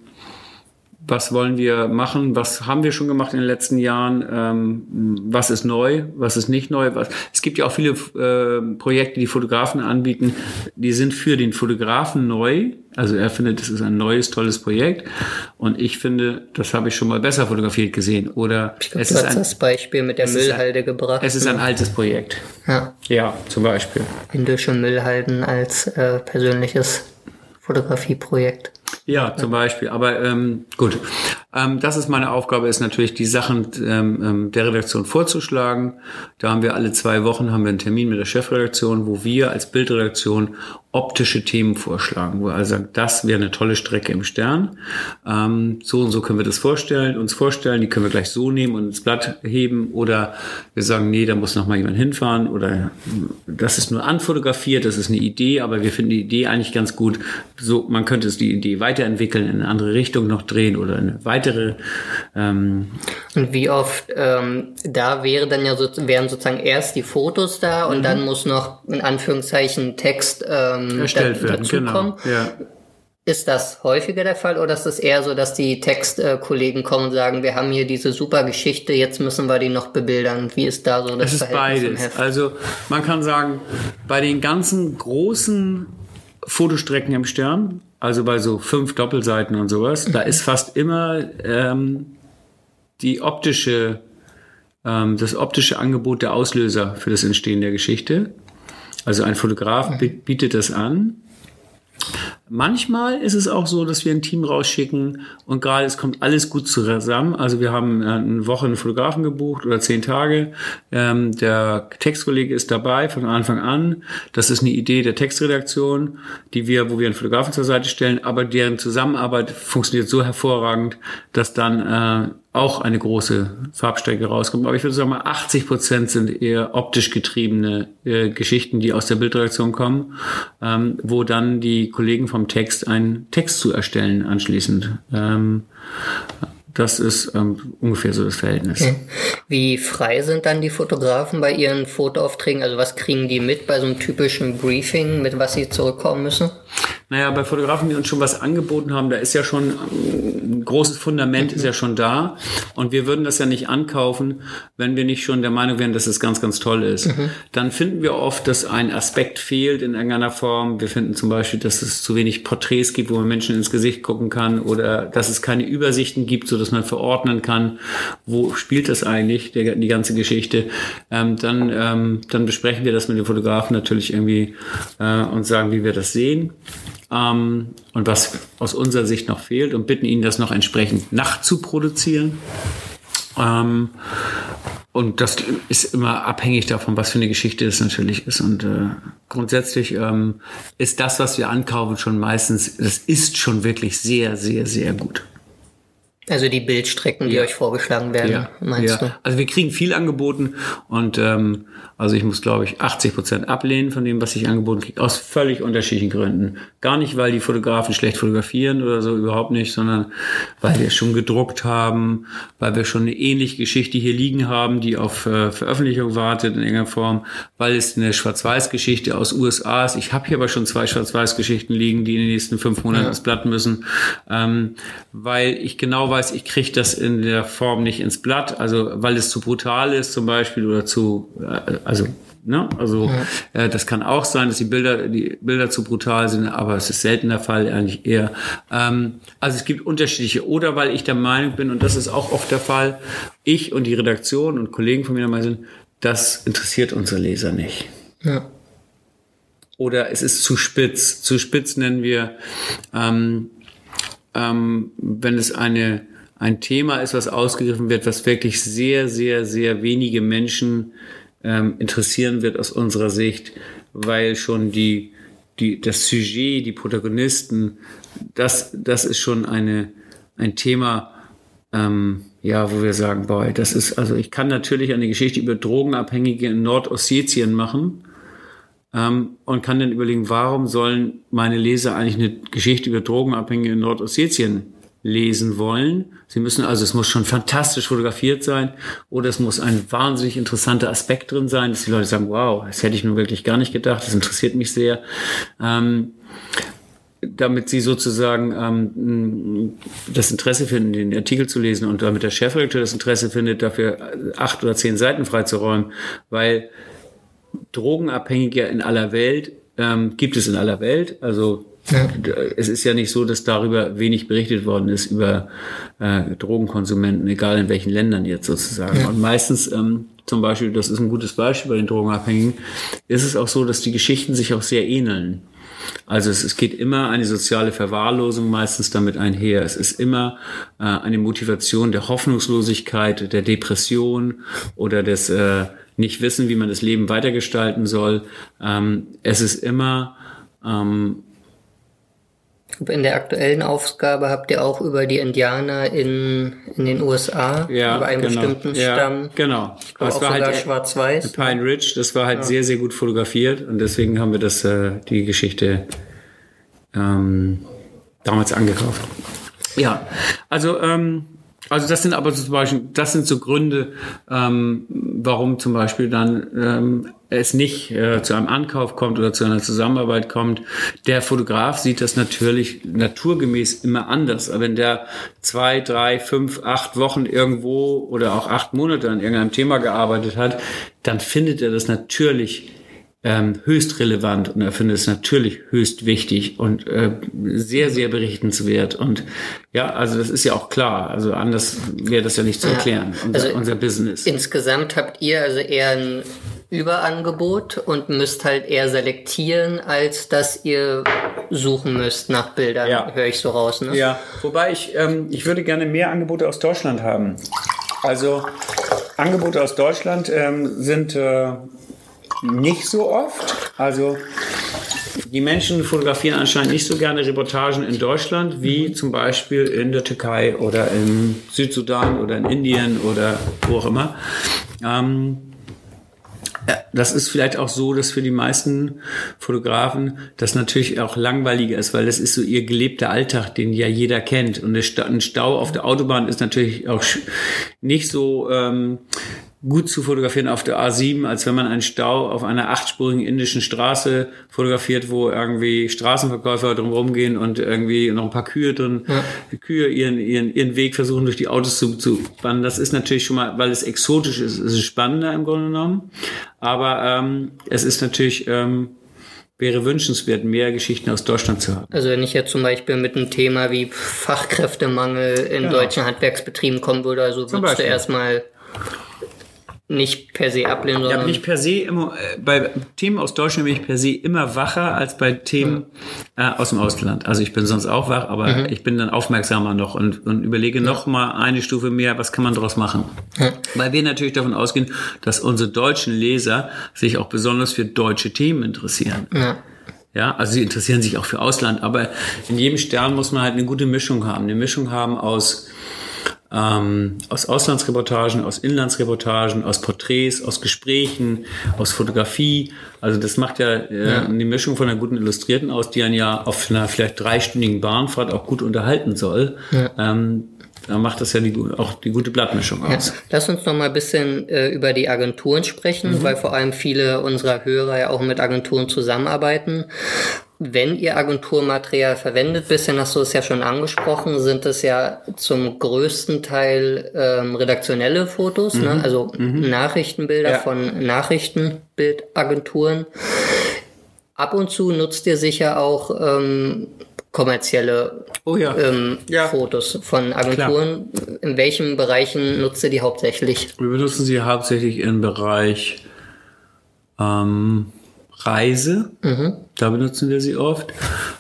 was wollen wir machen, was haben wir schon gemacht in den letzten Jahren, ähm, was ist neu, was ist nicht neu. Was, es gibt ja auch viele äh, Projekte, die Fotografen anbieten, die sind für den Fotografen neu. Also er findet, es ist ein neues, tolles Projekt. Und ich finde, das habe ich schon mal besser fotografiert gesehen. Oder ich glaub, es du ist hast ein, das Beispiel mit der Müllhalde ein, gebracht. Es ist ein altes Projekt. Ja, ja zum Beispiel. Indische Müllhalden als äh, persönliches Fotografieprojekt. Ja, zum Beispiel. Aber ähm, gut, ähm, das ist meine Aufgabe, ist natürlich die Sachen ähm, ähm, der Redaktion vorzuschlagen. Da haben wir alle zwei Wochen haben wir einen Termin mit der Chefredaktion, wo wir als Bildredaktion optische Themen vorschlagen, wo wir also sagen, das wäre eine tolle Strecke im Stern. Ähm, so und so können wir das vorstellen, uns vorstellen, die können wir gleich so nehmen und ins Blatt heben oder wir sagen, nee, da muss noch mal jemand hinfahren oder das ist nur anfotografiert, das ist eine Idee, aber wir finden die Idee eigentlich ganz gut. So, man könnte es die Idee weiterentwickeln, in eine andere Richtung noch drehen oder eine weitere. Ähm und wie oft ähm, da wäre dann ja so, wären sozusagen erst die Fotos da und mhm. dann muss noch in Anführungszeichen Text ähm, erstellt da, werden. Genau. Ja. Ist das häufiger der Fall oder ist es eher so, dass die Textkollegen kommen und sagen, wir haben hier diese super Geschichte, jetzt müssen wir die noch bebildern? Wie ist da so das es Verhältnis ist beides. Also man kann sagen, bei den ganzen großen Fotostrecken im Stern, also bei so fünf Doppelseiten und sowas, da ist fast immer ähm, die optische, ähm, das optische Angebot der Auslöser für das Entstehen der Geschichte. Also ein Fotograf bietet das an Manchmal ist es auch so, dass wir ein Team rausschicken und gerade es kommt alles gut zusammen. Also wir haben äh, eine Woche einen Fotografen gebucht oder zehn Tage. Ähm, der Textkollege ist dabei von Anfang an. Das ist eine Idee der Textredaktion, die wir, wo wir einen Fotografen zur Seite stellen, aber deren Zusammenarbeit funktioniert so hervorragend, dass dann äh, auch eine große Farbstärke rauskommt. Aber ich würde sagen mal, 80 Prozent sind eher optisch getriebene äh, Geschichten, die aus der Bildredaktion kommen, ähm, wo dann die Kollegen vom Text einen Text zu erstellen anschließend. Ähm, das ist ähm, ungefähr so das Verhältnis. Okay. Wie frei sind dann die Fotografen bei ihren Fotoaufträgen? Also was kriegen die mit bei so einem typischen Briefing, mit was sie zurückkommen müssen? Naja, bei Fotografen, die uns schon was angeboten haben, da ist ja schon ein großes Fundament ist ja schon da. Und wir würden das ja nicht ankaufen, wenn wir nicht schon der Meinung wären, dass es ganz, ganz toll ist. Mhm. Dann finden wir oft, dass ein Aspekt fehlt in irgendeiner Form. Wir finden zum Beispiel, dass es zu wenig Porträts gibt, wo man Menschen ins Gesicht gucken kann oder dass es keine Übersichten gibt, so dass man verordnen kann, wo spielt das eigentlich, der, die ganze Geschichte. Ähm, dann, ähm, dann besprechen wir das mit den Fotografen natürlich irgendwie äh, und sagen, wie wir das sehen ähm, und was aus unserer Sicht noch fehlt und bitten ihn, das noch entsprechend nachzuproduzieren. Ähm, und das ist immer abhängig davon, was für eine Geschichte es natürlich ist. Und äh, grundsätzlich ähm, ist das, was wir ankaufen, schon meistens, das ist schon wirklich sehr, sehr, sehr gut. Also die Bildstrecken, die ja. euch vorgeschlagen werden, ja. meinst ja. du? Also wir kriegen viel angeboten und ähm, also ich muss, glaube ich, 80 Prozent ablehnen von dem, was ich angeboten kriege, aus völlig unterschiedlichen Gründen. Gar nicht, weil die Fotografen schlecht fotografieren oder so, überhaupt nicht, sondern weil wir schon gedruckt haben, weil wir schon eine ähnliche Geschichte hier liegen haben, die auf äh, Veröffentlichung wartet in irgendeiner Form, weil es eine Schwarz-Weiß-Geschichte aus USA ist. Ich habe hier aber schon zwei Schwarz-Weiß-Geschichten liegen, die in den nächsten fünf Monaten ja. ins Blatt müssen, ähm, weil ich genau weiß, ich kriege das in der Form nicht ins Blatt, also weil es zu brutal ist zum Beispiel oder zu äh, also Ne? Also ja. äh, das kann auch sein, dass die Bilder, die Bilder zu brutal sind, aber es ist selten der Fall, eigentlich eher. Ähm, also es gibt unterschiedliche. Oder weil ich der Meinung bin, und das ist auch oft der Fall, ich und die Redaktion und Kollegen von mir der Meinung sind, das interessiert unsere Leser nicht. Ja. Oder es ist zu spitz. Zu spitz nennen wir, ähm, ähm, wenn es eine ein Thema ist, was ausgegriffen wird, was wirklich sehr, sehr, sehr wenige Menschen ähm, interessieren wird aus unserer Sicht, weil schon die, die, das Sujet, die Protagonisten, das, das ist schon eine, ein Thema, ähm, ja, wo wir sagen, boy, das ist, also ich kann natürlich eine Geschichte über Drogenabhängige in Nordossetien machen ähm, und kann dann überlegen, warum sollen meine Leser eigentlich eine Geschichte über Drogenabhängige in Nordossetien lesen wollen. Sie müssen also, es muss schon fantastisch fotografiert sein oder es muss ein wahnsinnig interessanter Aspekt drin sein, dass die Leute sagen, wow, das hätte ich nun wirklich gar nicht gedacht, das interessiert mich sehr. Ähm, damit sie sozusagen ähm, das Interesse finden, den Artikel zu lesen und damit der Chefredakteur das Interesse findet, dafür acht oder zehn Seiten freizuräumen, weil Drogenabhängige in aller Welt ähm, gibt es in aller Welt. Also ja. es ist ja nicht so, dass darüber wenig berichtet worden ist über äh, Drogenkonsumenten, egal in welchen Ländern jetzt sozusagen. Ja. Und meistens ähm, zum Beispiel, das ist ein gutes Beispiel bei den Drogenabhängigen, ist es auch so, dass die Geschichten sich auch sehr ähneln. Also es, es geht immer eine soziale Verwahrlosung meistens damit einher. Es ist immer äh, eine Motivation der Hoffnungslosigkeit, der Depression oder des äh, nicht wissen, wie man das Leben weitergestalten soll. Ähm, es ist immer ähm, in der aktuellen Aufgabe habt ihr auch über die Indianer in, in den USA, ja, über einen genau. bestimmten ja, Stamm. Genau. Ich glaube auch war sogar halt schwarz-weiß. Pine Ridge, das war halt ja. sehr, sehr gut fotografiert und deswegen haben wir das, äh, die Geschichte ähm, damals angekauft. Ja, also ähm, also das sind aber zum Beispiel, das sind so Gründe, ähm, warum zum Beispiel dann ähm, es nicht äh, zu einem Ankauf kommt oder zu einer Zusammenarbeit kommt. Der Fotograf sieht das natürlich naturgemäß immer anders. Aber wenn der zwei, drei, fünf, acht Wochen irgendwo oder auch acht Monate an irgendeinem Thema gearbeitet hat, dann findet er das natürlich ähm, höchst relevant und er findet es natürlich höchst wichtig und äh, sehr, sehr berichtenswert. Und ja, also das ist ja auch klar. Also anders wäre das ja nicht zu erklären, unser, also unser Business. Insgesamt habt ihr also eher ein Überangebot und müsst halt eher selektieren, als dass ihr suchen müsst nach Bildern, ja. höre ich so raus. Ne? Ja, wobei ich, ähm, ich würde gerne mehr Angebote aus Deutschland haben. Also Angebote aus Deutschland ähm, sind äh, nicht so oft. Also die Menschen fotografieren anscheinend nicht so gerne Reportagen in Deutschland wie mhm. zum Beispiel in der Türkei oder im Südsudan oder in Indien oder wo auch immer. Ähm, das ist vielleicht auch so, dass für die meisten Fotografen das natürlich auch langweiliger ist, weil das ist so ihr gelebter Alltag, den ja jeder kennt. Und ein Stau auf der Autobahn ist natürlich auch nicht so ähm, gut zu fotografieren auf der A7, als wenn man einen Stau auf einer achtspurigen indischen Straße fotografiert, wo irgendwie Straßenverkäufer drumherum gehen und irgendwie noch ein paar Kühe drin, ja. Kühe ihren, ihren, ihren Weg versuchen, durch die Autos zu, zu bannen. Das ist natürlich schon mal, weil es exotisch ist, ist es spannender im Grunde genommen. Aber ähm, es ist natürlich ähm, wäre wünschenswert, mehr Geschichten aus Deutschland zu haben. Also wenn ich jetzt zum Beispiel mit einem Thema wie Fachkräftemangel in genau. deutschen Handwerksbetrieben kommen würde, also würdest du erstmal nicht per se ablehnen, sondern. Ja, bin ich per se immer, äh, bei Themen aus Deutschland bin ich per se immer wacher als bei Themen äh, aus dem Ausland. Also ich bin sonst auch wach, aber mhm. ich bin dann aufmerksamer noch und, und überlege ja. noch mal eine Stufe mehr, was kann man daraus machen. Ja. Weil wir natürlich davon ausgehen, dass unsere deutschen Leser sich auch besonders für deutsche Themen interessieren. Ja. Ja, also sie interessieren sich auch für Ausland, aber in jedem Stern muss man halt eine gute Mischung haben. Eine Mischung haben aus ähm, aus Auslandsreportagen, aus Inlandsreportagen, aus Porträts, aus Gesprächen, aus Fotografie. Also das macht ja, äh, ja. die Mischung von einer guten Illustrierten aus, die einen ja auf einer vielleicht dreistündigen Bahnfahrt auch gut unterhalten soll. Ja. Ähm, da macht das ja die, auch die gute Blattmischung aus. Ja. Lass uns noch mal ein bisschen äh, über die Agenturen sprechen, mhm. weil vor allem viele unserer Hörer ja auch mit Agenturen zusammenarbeiten wenn ihr Agenturmaterial verwendet, bisschen hast du es ja schon angesprochen, sind es ja zum größten Teil ähm, redaktionelle Fotos, ne? mhm. ne? also mhm. Nachrichtenbilder ja. von Nachrichtenbildagenturen. Ab und zu nutzt ihr sicher auch ähm, kommerzielle oh ja. Ähm, ja. Fotos von Agenturen. Klar. In welchen Bereichen nutzt ihr die hauptsächlich? Wir benutzen sie hauptsächlich im Bereich ähm, Reise. Mhm. Da benutzen wir sie oft.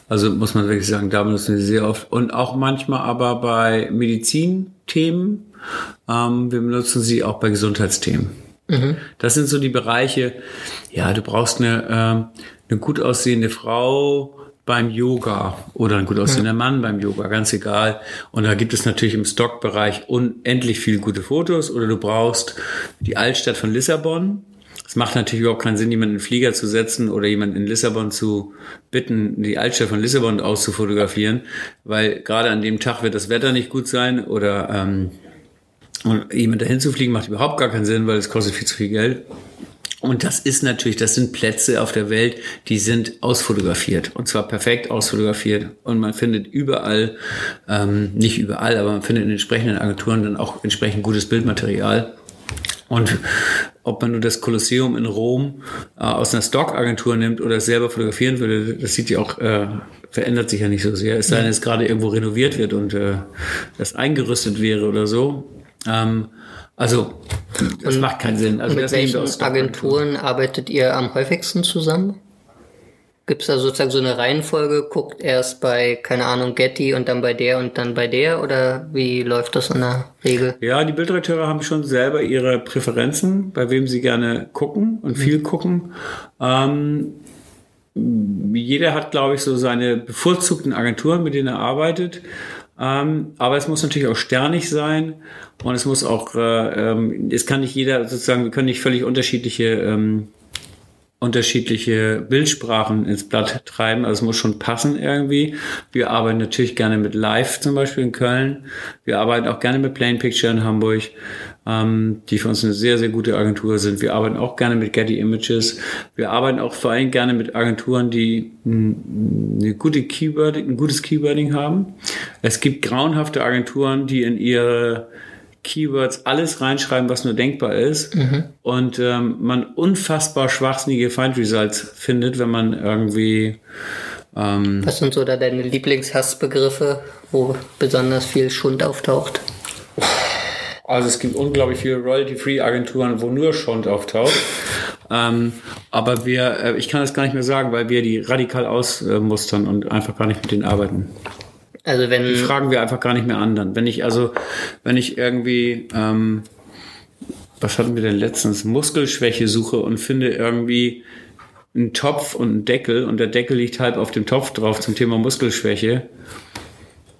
Also muss man wirklich sagen, da benutzen wir sie sehr oft. Und auch manchmal aber bei Medizinthemen. Ähm, wir benutzen sie auch bei Gesundheitsthemen. Mhm. Das sind so die Bereiche, ja, du brauchst eine, äh, eine gut aussehende Frau beim Yoga oder ein gut aussehender Mann beim Yoga, ganz egal. Und da gibt es natürlich im Stockbereich unendlich viele gute Fotos oder du brauchst die Altstadt von Lissabon Es macht natürlich überhaupt keinen Sinn, jemanden in den Flieger zu setzen oder jemanden in Lissabon zu bitten, die Altstadt von Lissabon auszufotografieren, weil gerade an dem Tag wird das Wetter nicht gut sein oder ähm, und jemand dahin zu fliegen macht überhaupt gar keinen Sinn, weil es kostet viel zu viel Geld. Und das ist natürlich, das sind Plätze auf der Welt, die sind ausfotografiert. Und zwar perfekt ausfotografiert. Und man findet überall, ähm, nicht überall, aber man findet in entsprechenden Agenturen dann auch entsprechend gutes Bildmaterial. Und ob man nur das Kolosseum in Rom äh, aus einer Stockagentur nimmt oder es selber fotografieren würde, das sieht ja auch, äh, verändert sich ja nicht so sehr. Es sei denn, es gerade irgendwo renoviert wird und äh, das eingerüstet wäre oder so. Ähm, also, das Und macht keinen Sinn. Also, mit welchen. Agenturen arbeitet ihr am häufigsten zusammen? Gibt es da sozusagen so eine Reihenfolge? Guckt erst bei, keine Ahnung, Getty und dann bei der und dann bei der? Oder wie läuft das in der Regel? Ja, die Bildredakteure haben schon selber ihre Präferenzen, bei wem sie gerne gucken und viel gucken. Ähm, jeder hat, glaube ich, so seine bevorzugten Agenturen, mit denen er arbeitet. Ähm, aber es muss natürlich auch sternig sein und es muss auch, äh, ähm, es kann nicht jeder sozusagen, wir können nicht völlig unterschiedliche ähm, unterschiedliche Bildsprachen ins Blatt treiben. Also es muss schon passen irgendwie. Wir arbeiten natürlich gerne mit Live zum Beispiel in Köln. Wir arbeiten auch gerne mit Plain Picture in Hamburg, ähm, die für uns eine sehr, sehr gute Agentur sind. Wir arbeiten auch gerne mit Getty Images. Wir arbeiten auch vor allem gerne mit Agenturen, die eine gute Keyword, ein gutes Keywording haben. Es gibt grauenhafte Agenturen, die in ihre Keywords alles reinschreiben, was nur denkbar ist und ähm, man unfassbar schwachsinnige Find Results findet, wenn man irgendwie ähm, Was sind so da deine Lieblingshassbegriffe, wo besonders viel Schund auftaucht? also es gibt unglaublich viele Royalty-Free Agenturen, wo nur Schund auftaucht. Ähm, aber wir, äh, ich kann das gar nicht mehr sagen, weil wir die radikal ausmustern und einfach gar nicht mit denen arbeiten. Also wenn Die fragen wir einfach gar nicht mehr an. Dann. Wenn ich also, wenn ich irgendwie, ähm, was hatten wir denn letztens, Muskelschwäche suche und finde irgendwie einen Topf und einen Deckel und der Deckel liegt halb auf dem Topf drauf zum Thema Muskelschwäche,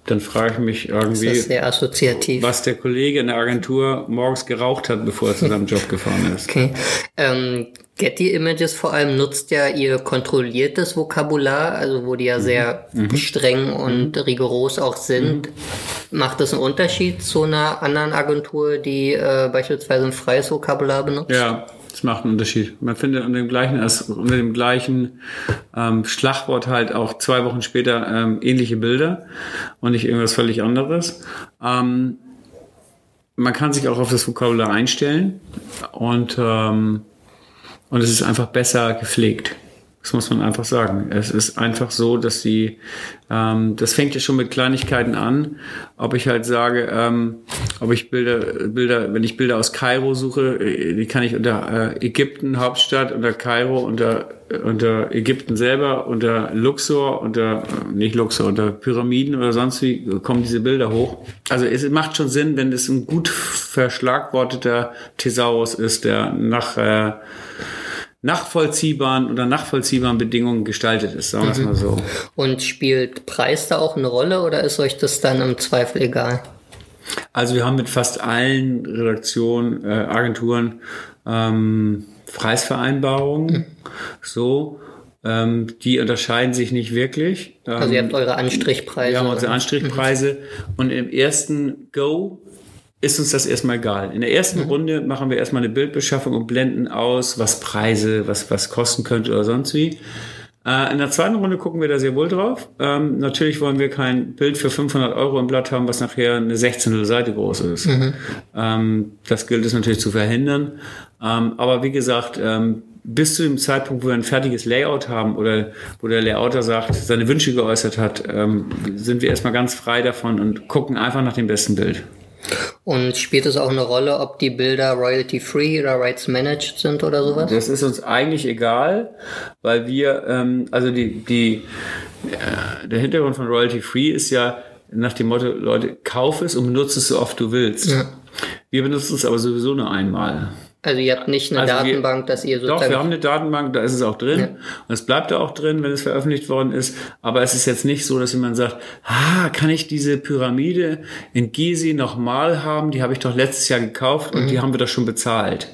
dann frage ich mich irgendwie, was der Kollege in der Agentur morgens geraucht hat, bevor er zu seinem Job gefahren ist. Okay. Ähm, Getty Images vor allem nutzt ja ihr kontrolliertes Vokabular, also wo die Mhm. ja sehr streng und rigoros auch sind. Macht das einen Unterschied zu einer anderen Agentur, die äh, beispielsweise ein freies Vokabular benutzt? Ja, das macht einen Unterschied. Man findet unter dem gleichen, unter dem gleichen ähm, Schlagwort halt auch zwei Wochen später ähm, ähnliche Bilder und nicht irgendwas völlig anderes. Ähm, man kann sich auch auf das Vokabular einstellen und, ähm, und es ist einfach besser gepflegt. Das muss man einfach sagen. Es ist einfach so, dass sie, ähm, das fängt ja schon mit Kleinigkeiten an, ob ich halt sage, ähm, ob ich Bilder, Bilder, wenn ich Bilder aus Kairo suche, äh, die kann ich unter äh, Ägypten Hauptstadt, unter Kairo, unter unter Ägypten selber, unter Luxor, unter äh, nicht Luxor, unter Pyramiden oder sonst wie kommen diese Bilder hoch. Also es macht schon Sinn, wenn es ein gut verschlagworteter Thesaurus ist, der nach äh, nachvollziehbaren oder nachvollziehbaren Bedingungen gestaltet ist, sagen wir es mal so. Und spielt Preis da auch eine Rolle oder ist euch das dann im Zweifel egal? Also wir haben mit fast allen Redaktionen, äh, Agenturen ähm, Preisvereinbarungen, so. Ähm, die unterscheiden sich nicht wirklich. Ähm, Also ihr habt eure Anstrichpreise. wir haben unsere Anstrichpreise und im ersten Go ist uns das erstmal egal. In der ersten Runde machen wir erstmal eine Bildbeschaffung und blenden aus, was Preise, was, was kosten könnte oder sonst wie. Äh, in der zweiten Runde gucken wir da sehr wohl drauf. Ähm, natürlich wollen wir kein Bild für 500 Euro im Blatt haben, was nachher eine 16. Seite groß ist. Ähm, das gilt es natürlich zu verhindern. Ähm, aber wie gesagt, ähm, bis zu dem Zeitpunkt, wo wir ein fertiges Layout haben oder wo der Layouter sagt, seine Wünsche geäußert hat, ähm, sind wir erstmal ganz frei davon und gucken einfach nach dem besten Bild. Und spielt es auch eine Rolle, ob die Bilder royalty-free oder rights-managed sind oder sowas? Das ist uns eigentlich egal, weil wir, ähm, also die, die, äh, der Hintergrund von Royalty Free ist ja nach dem Motto, Leute, kauf es und benutze es so oft du willst. Ja. Wir benutzen es aber sowieso nur einmal. Also ihr habt nicht eine Also wir- Datenbank, dass ihr Doch, sozusagen... wir haben eine Datenbank, da ist es auch drin. Ja. Und es bleibt da auch drin, wenn es veröffentlicht worden ist. Aber es ist jetzt nicht so, dass jemand sagt, ah, kann ich diese Pyramide in Gizeh nochmal haben? Die habe ich doch letztes Jahr gekauft und Mhm. die haben wir doch schon bezahlt.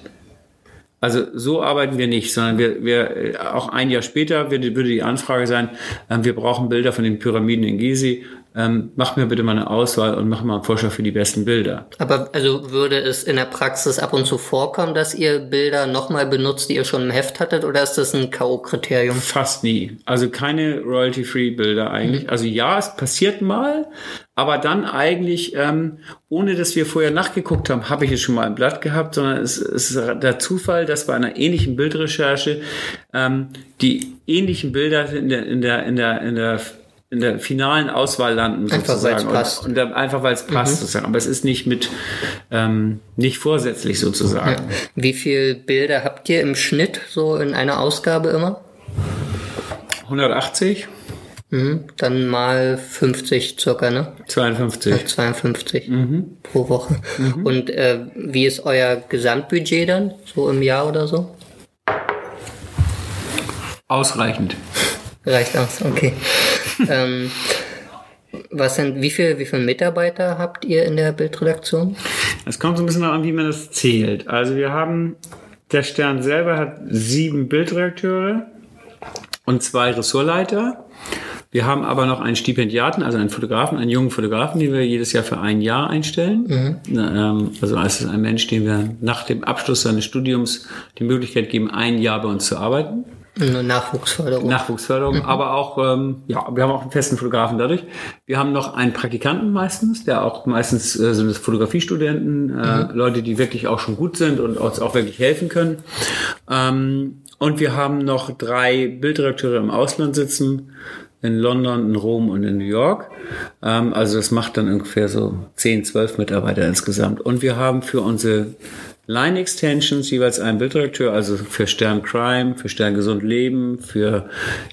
Also so arbeiten wir nicht, sondern wir, wir auch ein Jahr später würde, würde die Anfrage sein, ähm, wir brauchen Bilder von den Pyramiden in Gizi. Ähm, mach mir bitte mal eine Auswahl und mach mal einen Vorschlag für die besten Bilder. Aber also würde es in der Praxis ab und zu vorkommen, dass ihr Bilder nochmal benutzt, die ihr schon im Heft hattet, oder ist das ein K.O.-Kriterium? Fast nie. Also keine Royalty-Free-Bilder eigentlich. Mhm. Also ja, es passiert mal, aber dann eigentlich, ähm, ohne dass wir vorher nachgeguckt haben, habe ich es schon mal im Blatt gehabt, sondern es, es ist der Zufall, dass bei einer ähnlichen Bildrecherche ähm, die ähnlichen Bilder in der, in der, in der, in der in der finalen Auswahl landen einfach sozusagen. Weil passt. Und, und einfach weil es passt mhm. sozusagen. Aber es ist nicht mit ähm, nicht vorsätzlich sozusagen. Ja. Wie viele Bilder habt ihr im Schnitt so in einer Ausgabe immer? 180. Mhm, dann mal 50 circa, ne? 52. Ja, 52 mhm. pro Woche. Mhm. Und äh, wie ist euer Gesamtbudget dann, so im Jahr oder so? Ausreichend. Reicht aus, okay. Ähm, was sind, wie viel, wie viele Mitarbeiter habt ihr in der Bildredaktion? Es kommt so ein bisschen an, wie man das zählt. Also wir haben, der Stern selber hat sieben Bildredakteure und zwei Ressortleiter. Wir haben aber noch einen Stipendiaten, also einen Fotografen, einen jungen Fotografen, den wir jedes Jahr für ein Jahr einstellen. Mhm. Ähm, also es ist ein Mensch, dem wir nach dem Abschluss seines Studiums die Möglichkeit geben, ein Jahr bei uns zu arbeiten. Nachwuchsförderung. Nachwuchsförderung, mhm. aber auch, ähm, ja, wir haben auch einen festen Fotografen dadurch. Wir haben noch einen Praktikanten meistens, der auch meistens äh, sind es Fotografiestudenten, äh, mhm. Leute, die wirklich auch schon gut sind und uns auch wirklich helfen können. Ähm, und wir haben noch drei Bildredakteure im Ausland sitzen, in London, in Rom und in New York. Ähm, also das macht dann ungefähr so 10, 12 Mitarbeiter insgesamt. Und wir haben für unsere Line Extensions jeweils ein Bildredakteur, also für Stern Crime, für Stern Gesund Leben, für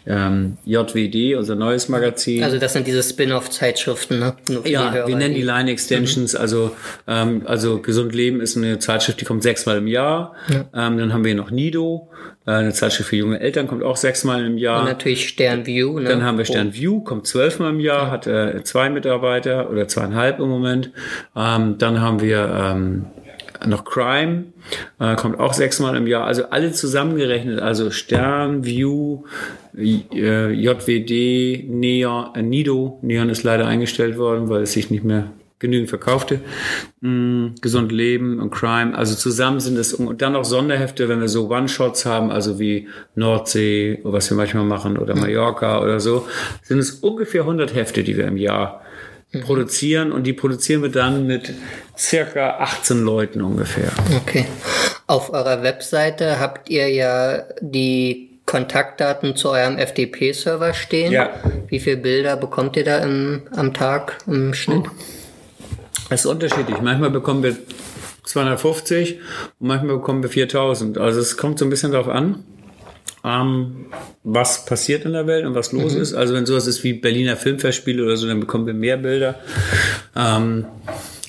ähm, JWD, unser neues Magazin. Also das sind diese Spin-off-Zeitschriften, ne? ja, Hörer, wir nennen die Line Extensions, mhm. also ähm, also Gesund Leben ist eine Zeitschrift, die kommt sechsmal im Jahr. Ja. Ähm, dann haben wir noch Nido, äh, eine Zeitschrift für junge Eltern, kommt auch sechsmal im Jahr. Und natürlich Stern View. Ne? Dann haben wir Stern View, kommt zwölfmal im Jahr, hat äh, zwei Mitarbeiter oder zweieinhalb im Moment. Ähm, dann haben wir ähm, noch Crime, äh, kommt auch sechsmal im Jahr. Also alle zusammengerechnet, also Stern, View, äh, JWD, Neon, äh, Nido. Neon ist leider eingestellt worden, weil es sich nicht mehr genügend verkaufte. Mm, Gesund Leben und Crime. Also zusammen sind es, und dann noch Sonderhefte, wenn wir so One-Shots haben, also wie Nordsee, was wir manchmal machen, oder Mallorca oder so, sind es ungefähr 100 Hefte, die wir im Jahr Mhm. produzieren und die produzieren wir dann mit circa 18 Leuten ungefähr. Okay. Auf eurer Webseite habt ihr ja die Kontaktdaten zu eurem FTP-Server stehen. Ja. Wie viele Bilder bekommt ihr da im, am Tag im Schnitt? Das ist unterschiedlich. Manchmal bekommen wir 250 und manchmal bekommen wir 4000. Also es kommt so ein bisschen darauf an ähm, was passiert in der Welt und was los mhm. ist. Also wenn sowas ist wie Berliner Filmfestspiele oder so, dann bekommen wir mehr Bilder. Ähm,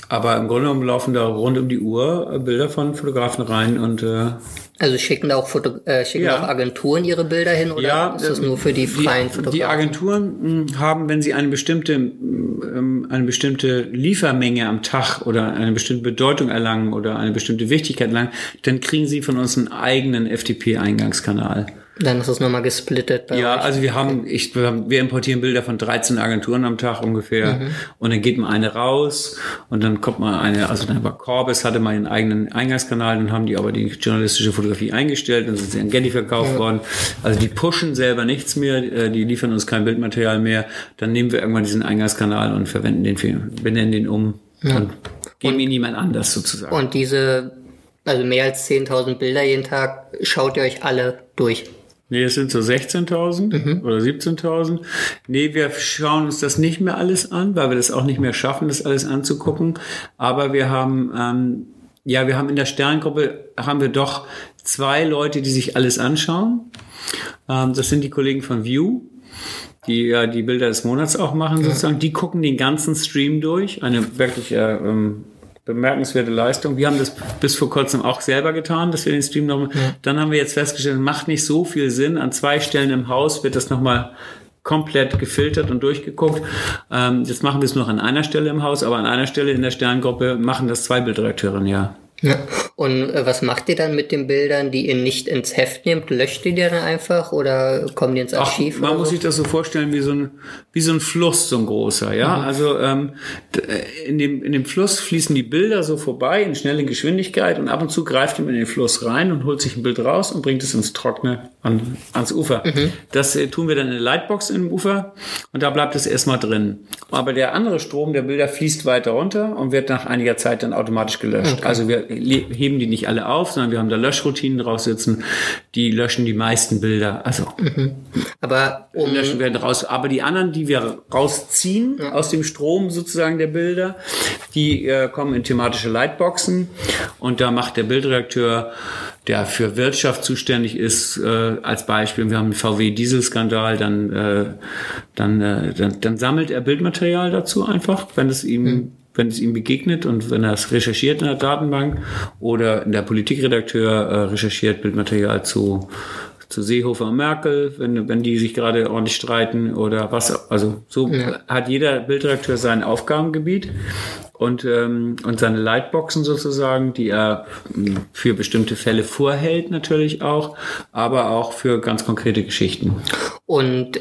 aber im Grunde genommen laufen da rund um die Uhr Bilder von Fotografen rein und äh, also schicken da auch, Foto, äh, schicken ja. auch Agenturen ihre Bilder hin oder ja, ist das nur für die freien die, Fotografen? Die Agenturen mh, haben, wenn sie eine bestimmte, ähm, eine bestimmte Liefermenge am Tag oder eine bestimmte Bedeutung erlangen oder eine bestimmte Wichtigkeit erlangen, dann kriegen sie von uns einen eigenen FTP-Eingangskanal. Dann ist es nochmal gesplittet. Bei ja, euch. also wir haben, ich, wir importieren Bilder von 13 Agenturen am Tag ungefähr. Mhm. Und dann geht mal eine raus und dann kommt mal eine, also dann war Corbis hatte mal ihren eigenen Eingangskanal, dann haben die aber die journalistische Fotografie eingestellt, dann sind sie an Getty verkauft ja. worden. Also die pushen selber nichts mehr, äh, die liefern uns kein Bildmaterial mehr. Dann nehmen wir irgendwann diesen Eingangskanal und verwenden den für, benennen den um ja. und geben und, ihn niemand anders sozusagen. Und diese, also mehr als 10.000 Bilder jeden Tag, schaut ihr euch alle durch? Nee, es sind so 16.000 mhm. oder 17.000. Nee, wir schauen uns das nicht mehr alles an, weil wir das auch nicht mehr schaffen, das alles anzugucken. Aber wir haben, ähm, ja, wir haben in der Sterngruppe, haben wir doch zwei Leute, die sich alles anschauen. Ähm, das sind die Kollegen von View die ja die Bilder des Monats auch machen sozusagen. Die gucken den ganzen Stream durch. Eine wirklich äh, ähm, bemerkenswerte Leistung. Wir haben das bis vor kurzem auch selber getan, dass wir den Stream nochmal. Ja. Dann haben wir jetzt festgestellt, macht nicht so viel Sinn. An zwei Stellen im Haus wird das nochmal komplett gefiltert und durchgeguckt. Ähm, jetzt machen wir es nur an einer Stelle im Haus, aber an einer Stelle in der Sterngruppe machen das zwei Bildredakteure ja. Ja. Und äh, was macht ihr dann mit den Bildern, die ihr nicht ins Heft nehmt? Löscht ihr die dann einfach oder kommen die ins Archiv? Ach, man muss so? sich das so vorstellen wie so ein wie so ein Fluss, so ein großer, ja. Mhm. Also ähm, äh, in dem in dem Fluss fließen die Bilder so vorbei in schnelle Geschwindigkeit und ab und zu greift man in den Fluss rein und holt sich ein Bild raus und bringt es ins Trockene an, ans Ufer. Mhm. Das äh, tun wir dann in eine Lightbox im Ufer und da bleibt es erstmal drin. Aber der andere Strom der Bilder fließt weiter runter und wird nach einiger Zeit dann automatisch gelöscht. Okay. Also wir heben die nicht alle auf, sondern wir haben da Löschroutinen draus sitzen, die löschen die meisten Bilder. Also mhm. aber um löschen werden raus. Aber die anderen, die wir rausziehen ja. aus dem Strom sozusagen der Bilder, die äh, kommen in thematische Lightboxen und da macht der Bildredakteur der für Wirtschaft zuständig ist, äh, als Beispiel, wir haben einen VW-Dieselskandal, dann, äh, dann, äh, dann, dann sammelt er Bildmaterial dazu einfach, wenn es ihm mhm wenn es ihm begegnet und wenn er es recherchiert in der Datenbank oder der Politikredakteur äh, recherchiert Bildmaterial zu zu Seehofer und Merkel, wenn, wenn die sich gerade ordentlich streiten oder was. Also so ja. hat jeder Bildredakteur sein Aufgabengebiet und, ähm, und seine Lightboxen sozusagen, die er hm, für bestimmte Fälle vorhält natürlich auch, aber auch für ganz konkrete Geschichten. Und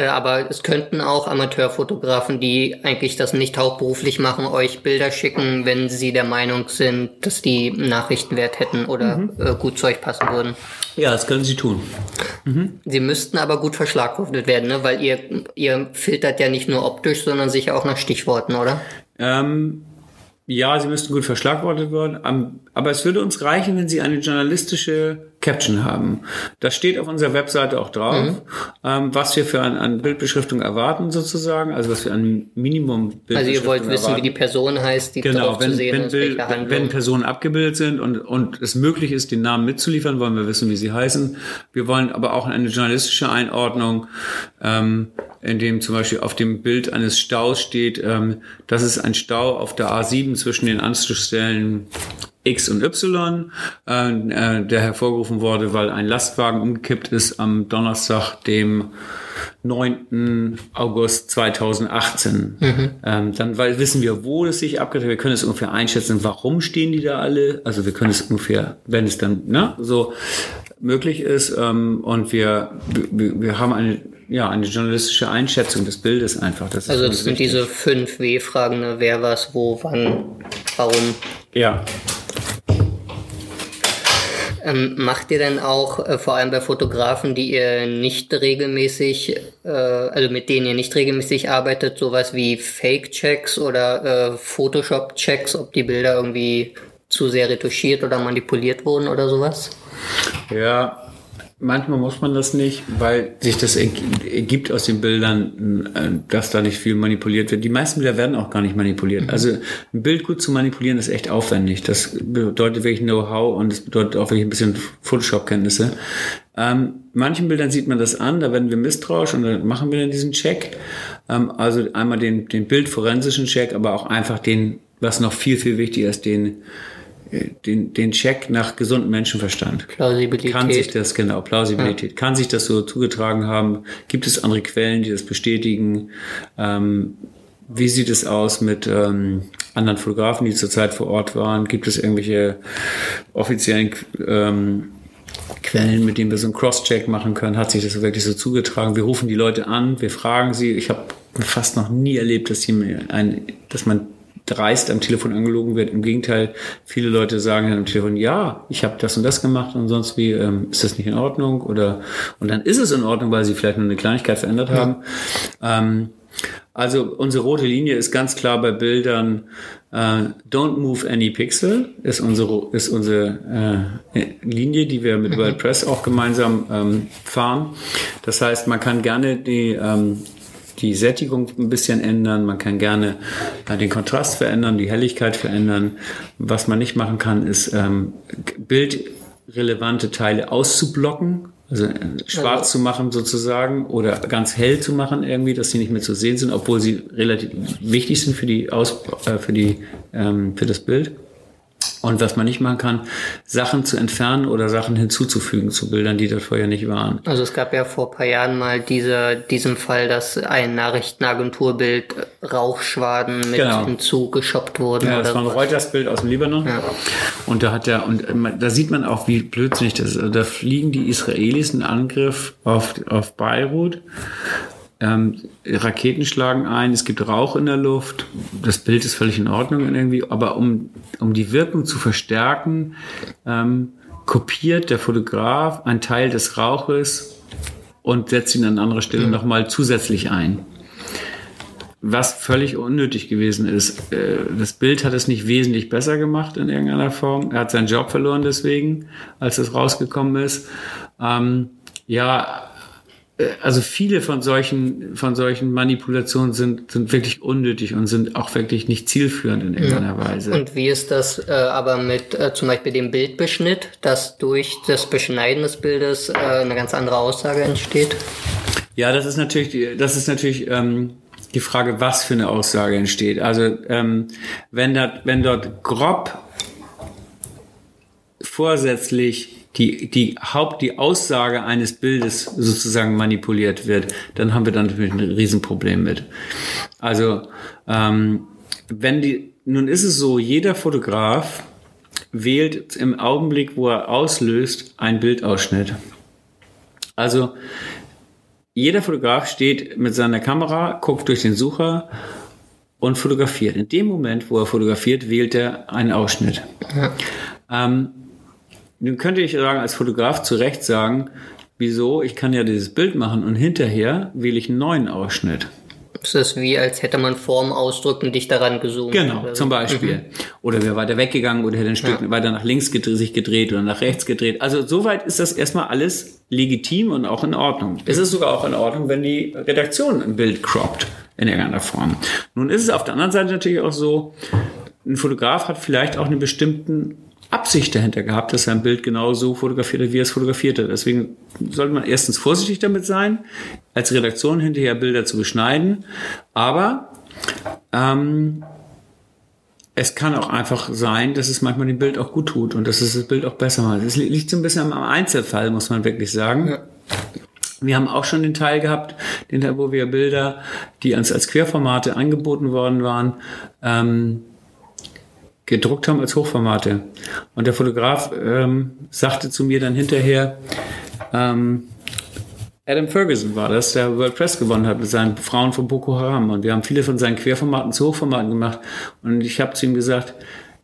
aber es könnten auch Amateurfotografen, die eigentlich das nicht hauptberuflich machen, euch Bilder schicken, wenn sie der Meinung sind, dass die Nachrichtenwert hätten oder mhm. äh, gut zu euch passen würden. Ja, das können sie tun. Mhm. Sie müssten aber gut verschlagwortet werden, ne? weil ihr, ihr filtert ja nicht nur optisch, sondern sicher auch nach Stichworten, oder? Ähm, ja, sie müssten gut verschlagwortet werden, aber es würde uns reichen, wenn sie eine journalistische Caption haben. Das steht auf unserer Webseite auch drauf, mhm. ähm, was wir für an, an, Bildbeschriftung erwarten sozusagen, also was wir an Minimum Also ihr wollt wissen, erwarten. wie die Person heißt, die genau, drauf wenn, zu sehen wenn, ist, Bild, wenn, wenn Personen abgebildet sind und, und es möglich ist, den Namen mitzuliefern, wollen wir wissen, wie sie heißen. Wir wollen aber auch eine journalistische Einordnung, ähm, in dem zum Beispiel auf dem Bild eines Staus steht, ähm, das ist ein Stau auf der A7 zwischen den Anschlussstellen X und Y, äh, äh, der hervorgerufen wurde, weil ein Lastwagen umgekippt ist am Donnerstag, dem 9. August 2018. Mhm. Ähm, dann weil wissen wir, wo es sich abgeht. Wir können es ungefähr einschätzen, warum stehen die da alle. Also wir können es ungefähr, wenn es dann ne, so möglich ist. Ähm, und wir, wir, wir haben eine ja, eine journalistische Einschätzung des Bildes einfach. Das also das sind diese fünf W-Fragen, ne? wer was, wo, wann, warum. Ja. Ähm, macht ihr denn auch, äh, vor allem bei Fotografen, die ihr nicht regelmäßig, äh, also mit denen ihr nicht regelmäßig arbeitet, sowas wie Fake-Checks oder äh, Photoshop-Checks, ob die Bilder irgendwie zu sehr retuschiert oder manipuliert wurden oder sowas? Ja, Manchmal muss man das nicht, weil sich das ergibt aus den Bildern, äh, dass da nicht viel manipuliert wird. Die meisten Bilder werden auch gar nicht manipuliert. Also ein Bild gut zu manipulieren ist echt aufwendig. Das bedeutet wirklich Know-how und es bedeutet auch wirklich ein bisschen Photoshop-Kenntnisse. Ähm, manchen Bildern sieht man das an, da werden wir misstrauisch und dann machen wir dann diesen Check. Ähm, also einmal den, den bildforensischen Check, aber auch einfach den, was noch viel, viel wichtiger ist, den den, den Check nach gesundem Menschenverstand. Plausibilität. Kann sich das, genau, Plausibilität. Ja. Kann sich das so zugetragen haben? Gibt es andere Quellen, die das bestätigen? Ähm, wie sieht es aus mit ähm, anderen Fotografen, die zurzeit vor Ort waren? Gibt es irgendwelche offiziellen ähm, Quellen, mit denen wir so einen Cross-Check machen können? Hat sich das wirklich so zugetragen? Wir rufen die Leute an, wir fragen sie. Ich habe fast noch nie erlebt, dass, ein, dass man dreist am Telefon angelogen wird. Im Gegenteil, viele Leute sagen dann am Telefon, ja, ich habe das und das gemacht und sonst wie, ähm, ist das nicht in Ordnung? Oder und dann ist es in Ordnung, weil sie vielleicht nur eine Kleinigkeit verändert ja. haben. Ähm, also unsere rote Linie ist ganz klar bei Bildern, äh, don't move any pixel ist unsere, ist unsere äh, Linie, die wir mit mhm. WordPress auch gemeinsam ähm, fahren. Das heißt, man kann gerne die ähm, die Sättigung ein bisschen ändern, man kann gerne äh, den Kontrast verändern, die Helligkeit verändern. Was man nicht machen kann, ist ähm, bildrelevante Teile auszublocken, also äh, schwarz zu machen sozusagen oder ganz hell zu machen irgendwie, dass sie nicht mehr zu sehen sind, obwohl sie relativ wichtig sind für die Aus, äh, für die ähm, für das Bild. Und was man nicht machen kann, Sachen zu entfernen oder Sachen hinzuzufügen zu Bildern, die dort vorher nicht waren. Also es gab ja vor ein paar Jahren mal diese, diesen Fall, dass ein Nachrichtenagenturbild Rauchschwaden mit Genau. hinzugeschoppt wurden. Ja, das war ein. Reuters-Bild aus dem Libanon. Ja. Und da hat er, und äh, da sieht man auch, wie blödsinnig das ist. Also Da fliegen die Israelis einen Angriff auf, auf Beirut. Ähm, Raketen schlagen ein, es gibt Rauch in der Luft. Das Bild ist völlig in Ordnung irgendwie. Aber um, um die Wirkung zu verstärken, ähm, kopiert der Fotograf einen Teil des Rauches und setzt ihn an anderer Stelle nochmal zusätzlich ein was völlig unnötig gewesen ist. Äh, Das Bild hat es nicht wesentlich besser gemacht in irgendeiner Form. Er hat seinen Job verloren deswegen, als es rausgekommen ist. Ähm, ja, also viele von solchen, von solchen Manipulationen sind, sind wirklich unnötig und sind auch wirklich nicht zielführend in irgendeiner Weise. Und wie ist das äh, aber mit äh, zum Beispiel dem Bildbeschnitt, dass durch das Beschneiden des Bildes äh, eine ganz andere Aussage entsteht? Ja, das ist natürlich, die- das ist natürlich ähm, die Frage, was für eine Aussage entsteht. Also ähm, wenn, da, wenn dort grob vorsätzlich die, die Haupt, die Aussage eines Bildes sozusagen manipuliert wird, dann haben wir dann natürlich ein Riesenproblem mit. Also ähm, wenn die, nun ist es so, jeder Fotograf wählt im Augenblick, wo er auslöst, einen Bildausschnitt. Also jeder Fotograf steht mit seiner Kamera, guckt durch den Sucher und fotografiert. In dem Moment, wo er fotografiert, wählt er einen Ausschnitt. Ähm, nun könnte ich sagen, als Fotograf zu Recht sagen, wieso, ich kann ja dieses Bild machen und hinterher wähle ich einen neuen Ausschnitt. Es ist wie, als hätte man Form ausdrücken, dich daran gezoomt. Genau, zum Beispiel. Oder wäre weiter weggegangen oder hätte ein Stück weiter nach links gedreht, sich gedreht oder nach rechts gedreht. Also soweit ist das erstmal alles legitim und auch in Ordnung. Es ist sogar auch in Ordnung, wenn die Redaktion ein Bild croppt in irgendeiner Form. Nun ist es auf der anderen Seite natürlich auch so, ein Fotograf hat vielleicht auch eine bestimmte Absicht dahinter gehabt, dass sein Bild genau so fotografiert hat, wie er es fotografiert hat. Deswegen sollte man erstens vorsichtig damit sein, als Redaktion hinterher Bilder zu beschneiden. Aber ähm, es kann auch einfach sein, dass es manchmal dem Bild auch gut tut und dass es das Bild auch besser macht. Es li- liegt so ein bisschen am Einzelfall, muss man wirklich sagen. Wir haben auch schon den Teil gehabt, den Teil, wo wir Bilder, die uns als Querformate angeboten worden waren, ähm, gedruckt haben als Hochformate. Und der Fotograf ähm, sagte zu mir dann hinterher, ähm, Adam Ferguson war das, der World Press gewonnen hat mit seinen Frauen von Boko Haram. Und wir haben viele von seinen Querformaten zu Hochformaten gemacht. Und ich habe zu ihm gesagt,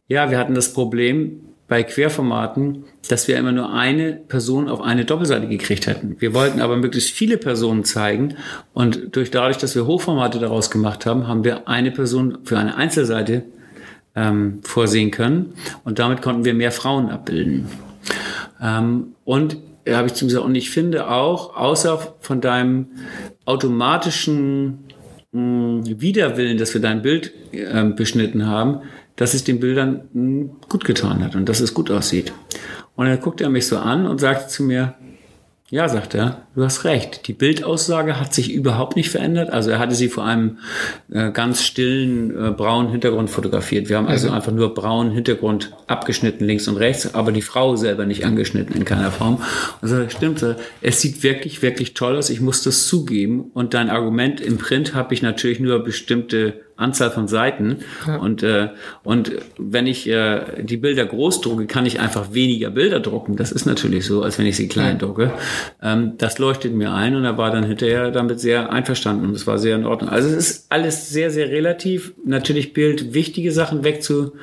ja, wir hatten das Problem bei Querformaten, dass wir immer nur eine Person auf eine Doppelseite gekriegt hätten. Wir wollten aber möglichst viele Personen zeigen. Und durch dadurch, dass wir Hochformate daraus gemacht haben, haben wir eine Person für eine Einzelseite ähm, vorsehen können. Und damit konnten wir mehr Frauen abbilden. Ähm, und äh, habe ich zu gesagt, und ich finde auch, außer von deinem automatischen mh, Widerwillen, dass wir dein Bild ähm, beschnitten haben, dass es den Bildern mh, gut getan hat und dass es gut aussieht. Und dann guckte er mich so an und sagte zu mir, ja, sagt er, du hast recht. Die Bildaussage hat sich überhaupt nicht verändert. Also er hatte sie vor einem äh, ganz stillen äh, braunen Hintergrund fotografiert. Wir haben also einfach nur braunen Hintergrund abgeschnitten links und rechts, aber die Frau selber nicht angeschnitten in keiner Form. Und so, stimmt, es sieht wirklich, wirklich toll aus. Ich muss das zugeben. Und dein Argument im Print habe ich natürlich nur bestimmte Anzahl von Seiten. Und, äh, und wenn ich äh, die Bilder groß drucke, kann ich einfach weniger Bilder drucken. Das ist natürlich so, als wenn ich sie klein drucke. Ähm, das leuchtet mir ein und er war dann hinterher damit sehr einverstanden und es war sehr in Ordnung. Also es ist alles sehr, sehr relativ. Natürlich Bild wichtige Sachen wegzu,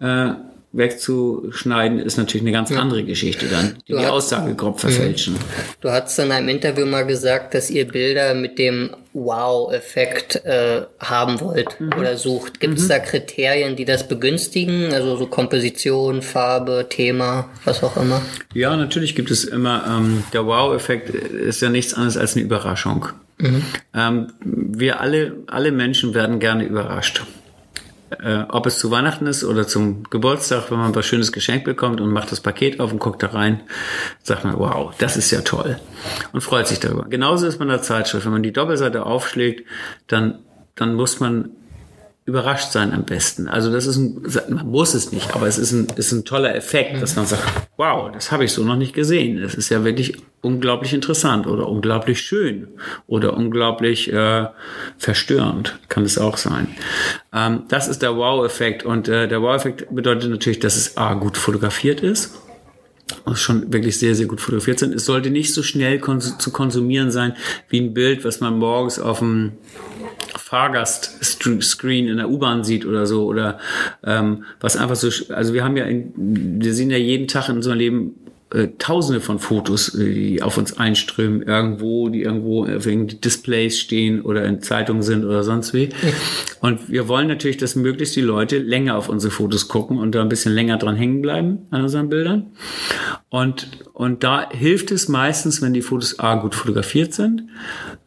äh, wegzuschneiden, ist natürlich eine ganz andere Geschichte dann, die die Aussage grob verfälschen. Du hast in einem Interview mal gesagt, dass ihr Bilder mit dem Wow-Effekt äh, haben wollt Mhm. oder sucht. Gibt es da Kriterien, die das begünstigen? Also so Komposition, Farbe, Thema, was auch immer? Ja, natürlich gibt es immer, ähm, der Wow-Effekt ist ja nichts anderes als eine Überraschung. Ähm, wir alle, alle Menschen werden gerne überrascht. Äh, ob es zu Weihnachten ist oder zum Geburtstag, wenn man was Schönes geschenkt bekommt und macht das Paket auf und guckt da rein, sagt man, wow, das ist ja toll und freut sich darüber. Genauso ist man in der Zeitschrift. Wenn man die Doppelseite aufschlägt, dann, dann muss man überrascht sein am besten. Also das ist ein, man muss es nicht, aber es ist ein, ist ein toller Effekt, dass man sagt, wow, das habe ich so noch nicht gesehen. Das ist ja wirklich unglaublich interessant oder unglaublich schön oder unglaublich äh, verstörend, kann es auch sein. Ähm, das ist der Wow-Effekt und äh, der Wow-Effekt bedeutet natürlich, dass es A, gut fotografiert ist schon wirklich sehr, sehr gut fotografiert sind. Es sollte nicht so schnell kons zu konsumieren sein wie ein Bild, was man morgens auf dem Fahrgastscreen in der U-Bahn sieht oder so oder ähm, was einfach so also wir haben ja in, wir sehen ja jeden Tag in unserem Leben äh, Tausende von Fotos, äh, die auf uns einströmen, irgendwo, die irgendwo wegen Displays stehen oder in Zeitungen sind oder sonst wie. Und wir wollen natürlich, dass möglichst die Leute länger auf unsere Fotos gucken und da ein bisschen länger dran hängen bleiben an unseren Bildern. Und, und da hilft es meistens, wenn die Fotos A gut fotografiert sind.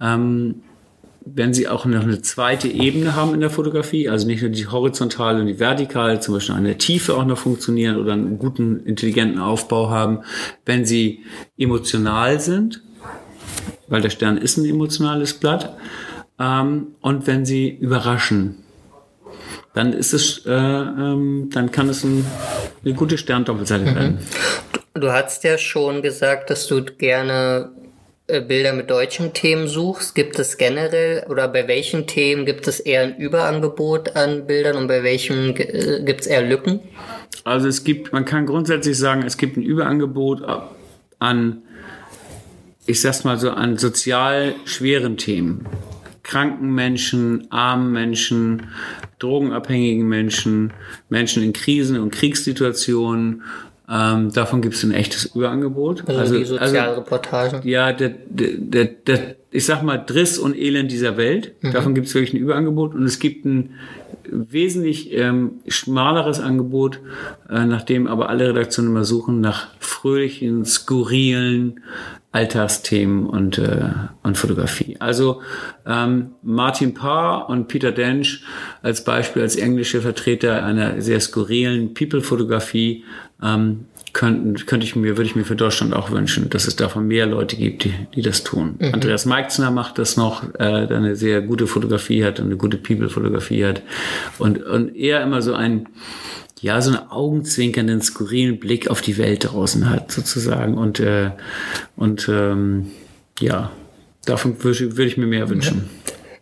Ähm, wenn sie auch noch eine zweite Ebene haben in der Fotografie, also nicht nur die horizontale und die vertikale, zum Beispiel an der Tiefe auch noch funktionieren oder einen guten, intelligenten Aufbau haben, wenn sie emotional sind, weil der Stern ist ein emotionales Blatt, ähm, und wenn sie überraschen, dann ist es, äh, ähm, dann kann es ein, eine gute Sterndoppelseite mhm. werden. Du, du hast ja schon gesagt, dass du gerne Bilder mit deutschen Themen suchst, gibt es generell oder bei welchen Themen gibt es eher ein Überangebot an Bildern und bei welchen äh, gibt es eher Lücken? Also es gibt, man kann grundsätzlich sagen, es gibt ein Überangebot an, ich sag's mal so, an sozial schweren Themen. Kranken Menschen, armen Menschen, drogenabhängigen Menschen, Menschen in Krisen und Kriegssituationen, ähm, davon gibt es ein echtes Überangebot. Also, also die Sozialreportagen. Also, ja, der, der, der, ich sag mal, Driss und Elend dieser Welt. Mhm. Davon gibt es wirklich ein Überangebot. Und es gibt ein wesentlich ähm, schmaleres Angebot, äh, nachdem aber alle Redaktionen immer suchen nach fröhlichen, skurrilen, Alltagsthemen und, äh, und Fotografie. Also ähm, Martin Parr und Peter Dench als Beispiel als englische Vertreter einer sehr skurrilen People-Fotografie ähm, könnten, könnte ich mir, würde ich mir für Deutschland auch wünschen, dass es davon mehr Leute gibt, die, die das tun. Mhm. Andreas Meixner macht das noch, äh, der eine sehr gute Fotografie hat und eine gute People-Fotografie hat und, und eher immer so ein ja, so einen augenzwinkernden, skurrilen Blick auf die Welt draußen hat, sozusagen. Und, äh, und ähm, ja, davon würde würd ich mir mehr wünschen.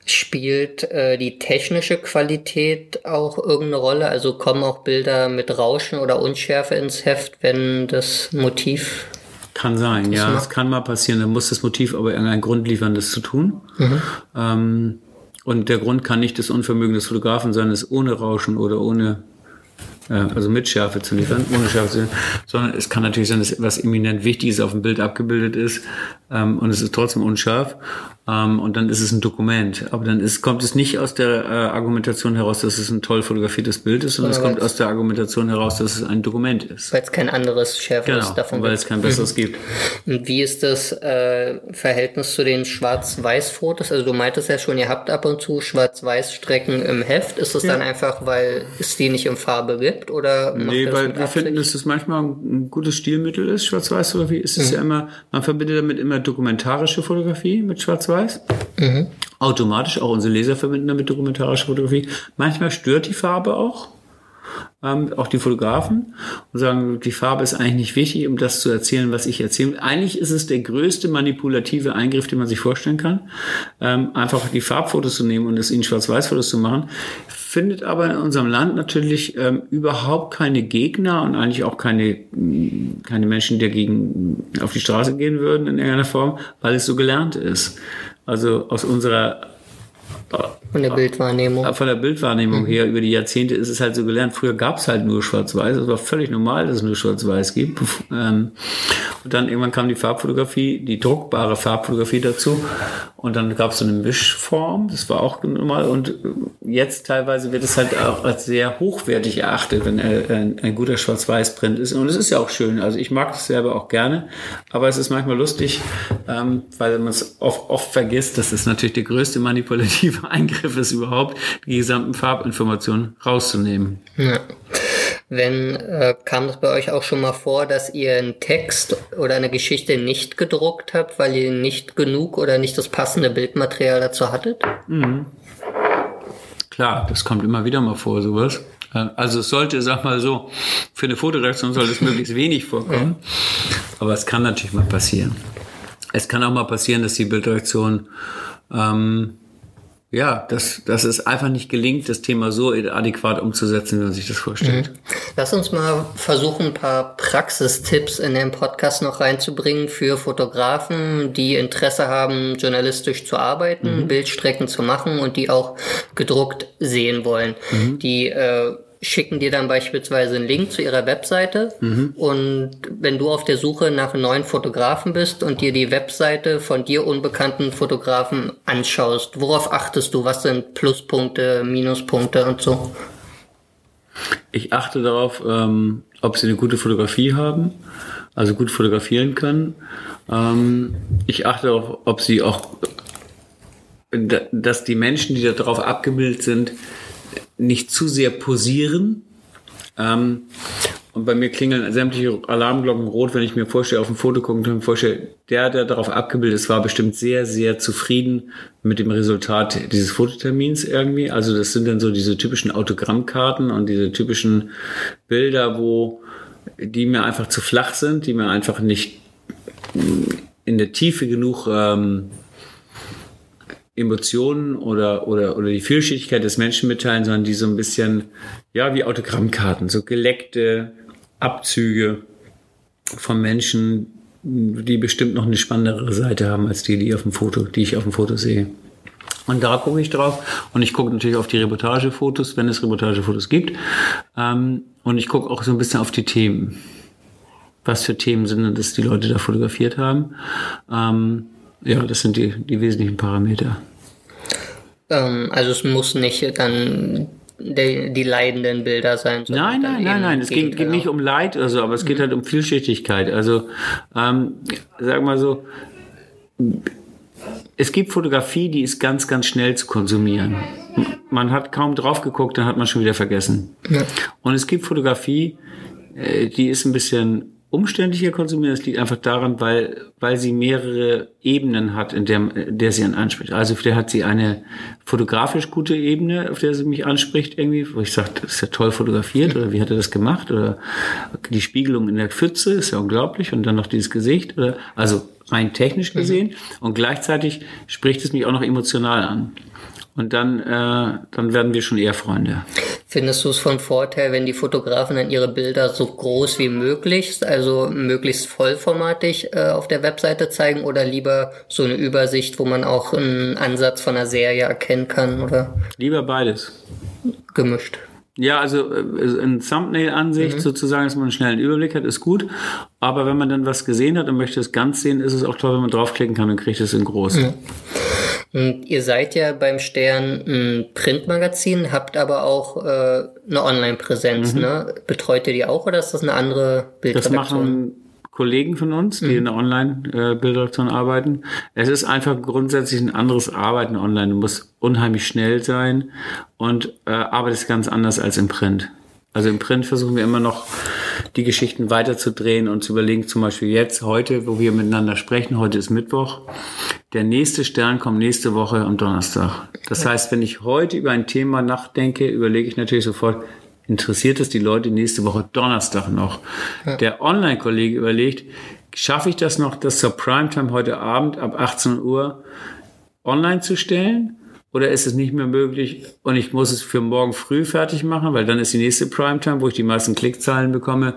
Spielt äh, die technische Qualität auch irgendeine Rolle? Also kommen auch Bilder mit Rauschen oder Unschärfe ins Heft, wenn das Motiv kann sein, ja. Es kann mal passieren. Dann muss das Motiv aber irgendeinen Grund liefern, das zu tun. Mhm. Ähm, und der Grund kann nicht das Unvermögen des Fotografen sein, es ohne Rauschen oder ohne also mit Schärfe zu liefern, ohne Schärfe zu liefern, sondern es kann natürlich sein, dass etwas eminent Wichtiges auf dem Bild abgebildet ist ähm, und es ist trotzdem unscharf ähm, und dann ist es ein Dokument. Aber dann ist, kommt es nicht aus der äh, Argumentation heraus, dass es ein toll fotografiertes Bild ist, sondern es kommt aus der Argumentation heraus, dass es ein Dokument ist. Weil es kein anderes schärferes genau, davon gibt. weil es kein besseres mhm. gibt. Und wie ist das äh, Verhältnis zu den Schwarz-Weiß-Fotos? Also du meintest ja schon, ihr habt ab und zu Schwarz-Weiß-Strecken im Heft. Ist das ja. dann einfach, weil es die nicht in Farbe gibt? Oder nee, weil wir finden, dass das manchmal ein gutes Stilmittel ist, Schwarz-Weiß-Fotografie. Ist es mhm. ja immer, man verbindet damit immer dokumentarische Fotografie mit Schwarz-Weiß. Mhm. Automatisch, auch unsere Leser verbinden damit dokumentarische Fotografie. Manchmal stört die Farbe auch. Ähm, auch die Fotografen und sagen, die Farbe ist eigentlich nicht wichtig, um das zu erzählen, was ich erzähle. Eigentlich ist es der größte manipulative Eingriff, den man sich vorstellen kann, ähm, einfach die Farbfotos zu nehmen und es in Schwarz-Weiß-Fotos zu machen. Findet aber in unserem Land natürlich ähm, überhaupt keine Gegner und eigentlich auch keine, keine Menschen, die dagegen auf die Straße gehen würden in irgendeiner Form, weil es so gelernt ist. Also aus unserer von der Bildwahrnehmung. Von der Bildwahrnehmung mhm. her, über die Jahrzehnte ist es halt so gelernt. Früher gab es halt nur Schwarz-Weiß. Es war völlig normal, dass es nur Schwarz-Weiß gibt. Dann irgendwann kam die Farbfotografie, die druckbare Farbfotografie dazu. Und dann gab es so eine Mischform, das war auch normal. Und jetzt teilweise wird es halt auch als sehr hochwertig erachtet, wenn ein, ein guter Schwarz-Weiß-Print ist. Und es ist ja auch schön. Also ich mag das selber auch gerne. Aber es ist manchmal lustig, ähm, weil man es oft, oft vergisst, dass es natürlich der größte manipulative Eingriff ist überhaupt, die gesamten Farbinformationen rauszunehmen. Ja. Wenn äh, kam es bei euch auch schon mal vor, dass ihr einen Text oder eine Geschichte nicht gedruckt habt, weil ihr nicht genug oder nicht das passende Bildmaterial dazu hattet? Mhm. Klar, das kommt immer wieder mal vor, sowas. Äh, also es sollte, sag mal so, für eine Fotoredaktion sollte es möglichst wenig vorkommen. Aber es kann natürlich mal passieren. Es kann auch mal passieren, dass die Bildredaktion ähm, ja, dass, dass es einfach nicht gelingt, das Thema so adäquat umzusetzen, wie man sich das vorstellt. Mhm. Lass uns mal versuchen, ein paar Praxistipps in den Podcast noch reinzubringen für Fotografen, die Interesse haben, journalistisch zu arbeiten, mhm. Bildstrecken zu machen und die auch gedruckt sehen wollen. Mhm. Die äh, schicken dir dann beispielsweise einen Link zu ihrer Webseite mhm. und wenn du auf der Suche nach neuen Fotografen bist und dir die Webseite von dir unbekannten Fotografen anschaust, worauf achtest du? Was sind Pluspunkte, Minuspunkte und so? Ich achte darauf, ähm, ob sie eine gute Fotografie haben, also gut fotografieren können. Ähm, ich achte darauf, ob sie auch, dass die Menschen, die darauf abgebildet sind, nicht zu sehr posieren. Ähm, und bei mir klingeln sämtliche Alarmglocken rot, wenn ich mir vorstelle, auf ein Foto gucken und vorstelle, der, der darauf abgebildet ist, war bestimmt sehr, sehr zufrieden mit dem Resultat dieses Fototermins irgendwie. Also das sind dann so diese typischen Autogrammkarten und diese typischen Bilder, wo die mir einfach zu flach sind, die mir einfach nicht in der Tiefe genug ähm, Emotionen oder, oder, oder die Vielschichtigkeit des Menschen mitteilen, sondern die so ein bisschen, ja, wie Autogrammkarten, so geleckte Abzüge von Menschen, die bestimmt noch eine spannendere Seite haben als die, die auf dem Foto, die ich auf dem Foto sehe. Und da gucke ich drauf. Und ich gucke natürlich auf die Reportagefotos, wenn es Reportagefotos gibt. Ähm, und ich gucke auch so ein bisschen auf die Themen. Was für Themen sind das, die Leute da fotografiert haben. Ja, das sind die, die wesentlichen Parameter. Ähm, also es muss nicht dann die, die leidenden Bilder sein. Nein, nein, nein, nein. Es geht, geht nicht um Leid, also, aber es geht halt um Vielschichtigkeit. Also, ähm, sag mal so, es gibt Fotografie, die ist ganz, ganz schnell zu konsumieren. Man hat kaum drauf geguckt, dann hat man schon wieder vergessen. Ja. Und es gibt Fotografie, äh, die ist ein bisschen umständlicher konsumieren. Das liegt einfach daran, weil, weil sie mehrere Ebenen hat, in der, der sie anspricht. Also vielleicht hat sie eine fotografisch gute Ebene, auf der sie mich anspricht irgendwie, wo ich sage, das ist ja toll fotografiert oder wie hat er das gemacht oder die Spiegelung in der Pfütze ist ja unglaublich und dann noch dieses Gesicht oder, also rein technisch gesehen mhm. und gleichzeitig spricht es mich auch noch emotional an. Und dann, äh, dann werden wir schon eher Freunde. Findest du es von Vorteil, wenn die Fotografen dann ihre Bilder so groß wie möglich, also möglichst vollformatig äh, auf der Webseite zeigen oder lieber so eine Übersicht, wo man auch einen Ansatz von einer Serie erkennen kann, oder? Lieber beides. Gemischt. Ja, also äh, in Thumbnail-Ansicht mhm. sozusagen, dass man einen schnellen Überblick hat, ist gut. Aber wenn man dann was gesehen hat und möchte es ganz sehen, ist es auch toll, wenn man draufklicken kann und kriegt es in groß. Mhm. Und ihr seid ja beim Stern ein Printmagazin, habt aber auch äh, eine Online-Präsenz. Mhm. Ne? Betreut ihr die auch oder ist das eine andere Bildredaktion? Das machen Kollegen von uns, die mhm. in der Online-Bildredaktion arbeiten. Es ist einfach grundsätzlich ein anderes Arbeiten online. Du musst unheimlich schnell sein und äh, arbeitest ganz anders als im Print. Also im Print versuchen wir immer noch die Geschichten weiterzudrehen und zu überlegen, zum Beispiel jetzt, heute, wo wir miteinander sprechen, heute ist Mittwoch, der nächste Stern kommt nächste Woche am Donnerstag. Das heißt, wenn ich heute über ein Thema nachdenke, überlege ich natürlich sofort, interessiert es die Leute nächste Woche Donnerstag noch? Ja. Der Online-Kollege überlegt, schaffe ich das noch, das zur Primetime heute Abend ab 18 Uhr online zu stellen? Oder ist es nicht mehr möglich und ich muss es für morgen früh fertig machen, weil dann ist die nächste Primetime, wo ich die meisten Klickzahlen bekomme.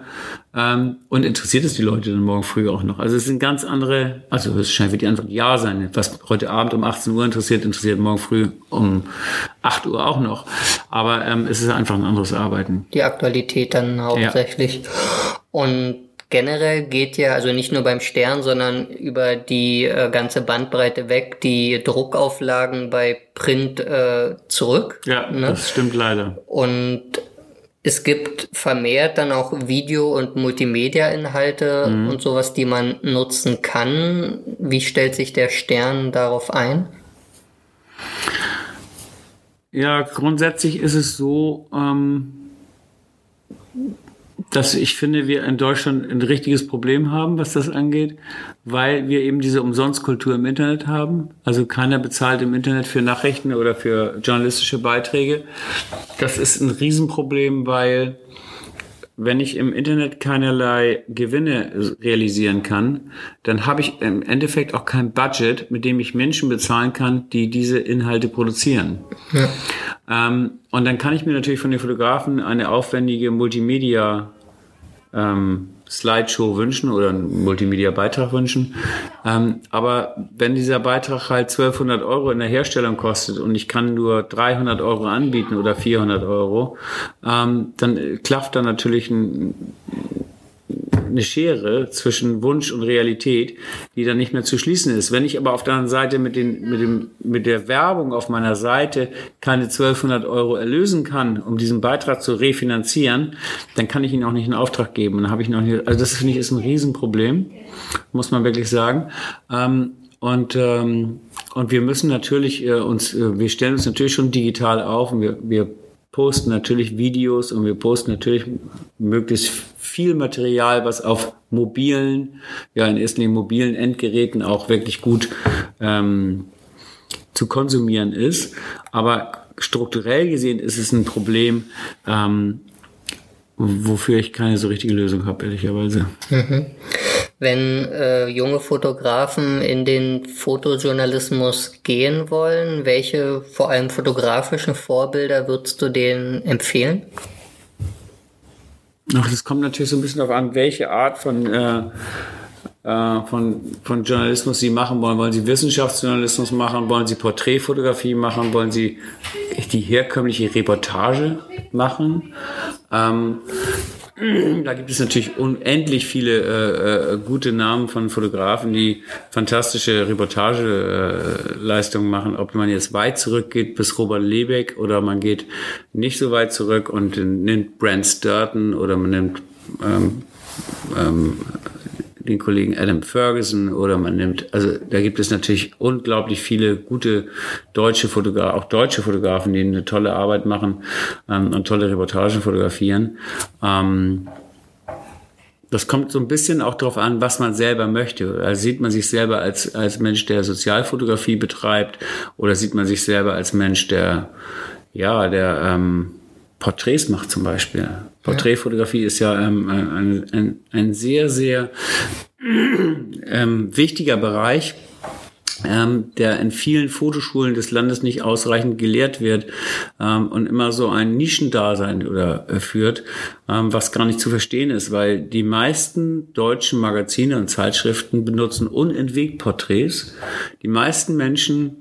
Ähm, und interessiert es die Leute dann morgen früh auch noch? Also es sind ganz andere, also es scheint wie die Antwort ja sein. Was heute Abend um 18 Uhr interessiert, interessiert morgen früh um 8 Uhr auch noch. Aber ähm, es ist einfach ein anderes Arbeiten. Die Aktualität dann hauptsächlich. Ja. Und generell geht ja, also nicht nur beim Stern, sondern über die äh, ganze Bandbreite weg, die Druckauflagen bei Print äh, zurück. Ja, ne? das stimmt leider. Und es gibt vermehrt dann auch Video- und Multimedia-Inhalte mhm. und sowas, die man nutzen kann. Wie stellt sich der Stern darauf ein? Ja, grundsätzlich ist es so, ähm, dass ich finde, wir in Deutschland ein richtiges Problem haben, was das angeht, weil wir eben diese Umsonstkultur im Internet haben. Also keiner bezahlt im Internet für Nachrichten oder für journalistische Beiträge. Das ist ein Riesenproblem, weil wenn ich im Internet keinerlei Gewinne realisieren kann, dann habe ich im Endeffekt auch kein Budget, mit dem ich Menschen bezahlen kann, die diese Inhalte produzieren. Ja. Ähm, und dann kann ich mir natürlich von den Fotografen eine aufwendige Multimedia ähm, Slideshow wünschen oder einen Multimedia-Beitrag wünschen. Ähm, aber wenn dieser Beitrag halt 1200 Euro in der Herstellung kostet und ich kann nur 300 Euro anbieten oder 400 Euro, ähm, dann klafft da natürlich ein, eine Schere zwischen Wunsch und Realität, die dann nicht mehr zu schließen ist. Wenn ich aber auf der anderen Seite mit, den, mit, dem, mit der Werbung auf meiner Seite keine 1200 Euro erlösen kann, um diesen Beitrag zu refinanzieren, dann kann ich ihn auch nicht in Auftrag geben. Dann habe ich noch nicht, also das finde ich ist ein Riesenproblem, muss man wirklich sagen. Ähm, und, ähm, und wir müssen natürlich äh, uns, äh, wir stellen uns natürlich schon digital auf und wir, wir posten natürlich Videos und wir posten natürlich möglichst viel Material, was auf mobilen, ja in erster Linie mobilen Endgeräten auch wirklich gut ähm, zu konsumieren ist. Aber strukturell gesehen ist es ein Problem, ähm, wofür ich keine so richtige Lösung habe, ehrlicherweise. Mhm. Wenn äh, junge Fotografen in den Fotojournalismus gehen wollen, welche vor allem fotografischen Vorbilder würdest du denen empfehlen? Ach, das kommt natürlich so ein bisschen darauf an, welche Art von, äh, äh, von, von Journalismus Sie machen wollen. Wollen Sie Wissenschaftsjournalismus machen? Wollen Sie Porträtfotografie machen? Wollen Sie die herkömmliche Reportage machen? Ähm, da gibt es natürlich unendlich viele äh, äh, gute Namen von Fotografen, die fantastische Reportageleistungen äh, machen. Ob man jetzt weit zurückgeht bis Robert Lebeck oder man geht nicht so weit zurück und nimmt Brent Sturton oder man nimmt ähm, ähm, den Kollegen Adam Ferguson oder man nimmt, also da gibt es natürlich unglaublich viele gute deutsche Fotografen, auch deutsche Fotografen, die eine tolle Arbeit machen ähm, und tolle Reportagen fotografieren. Ähm, das kommt so ein bisschen auch darauf an, was man selber möchte. Also sieht man sich selber als, als Mensch, der Sozialfotografie betreibt oder sieht man sich selber als Mensch, der, ja, der ähm, Porträts macht zum Beispiel. Porträtfotografie ist ja ähm, ein, ein, ein sehr, sehr ähm, wichtiger Bereich, ähm, der in vielen Fotoschulen des Landes nicht ausreichend gelehrt wird ähm, und immer so ein Nischendasein oder äh, führt, ähm, was gar nicht zu verstehen ist, weil die meisten deutschen Magazine und Zeitschriften benutzen unentwegt Porträts. Die meisten Menschen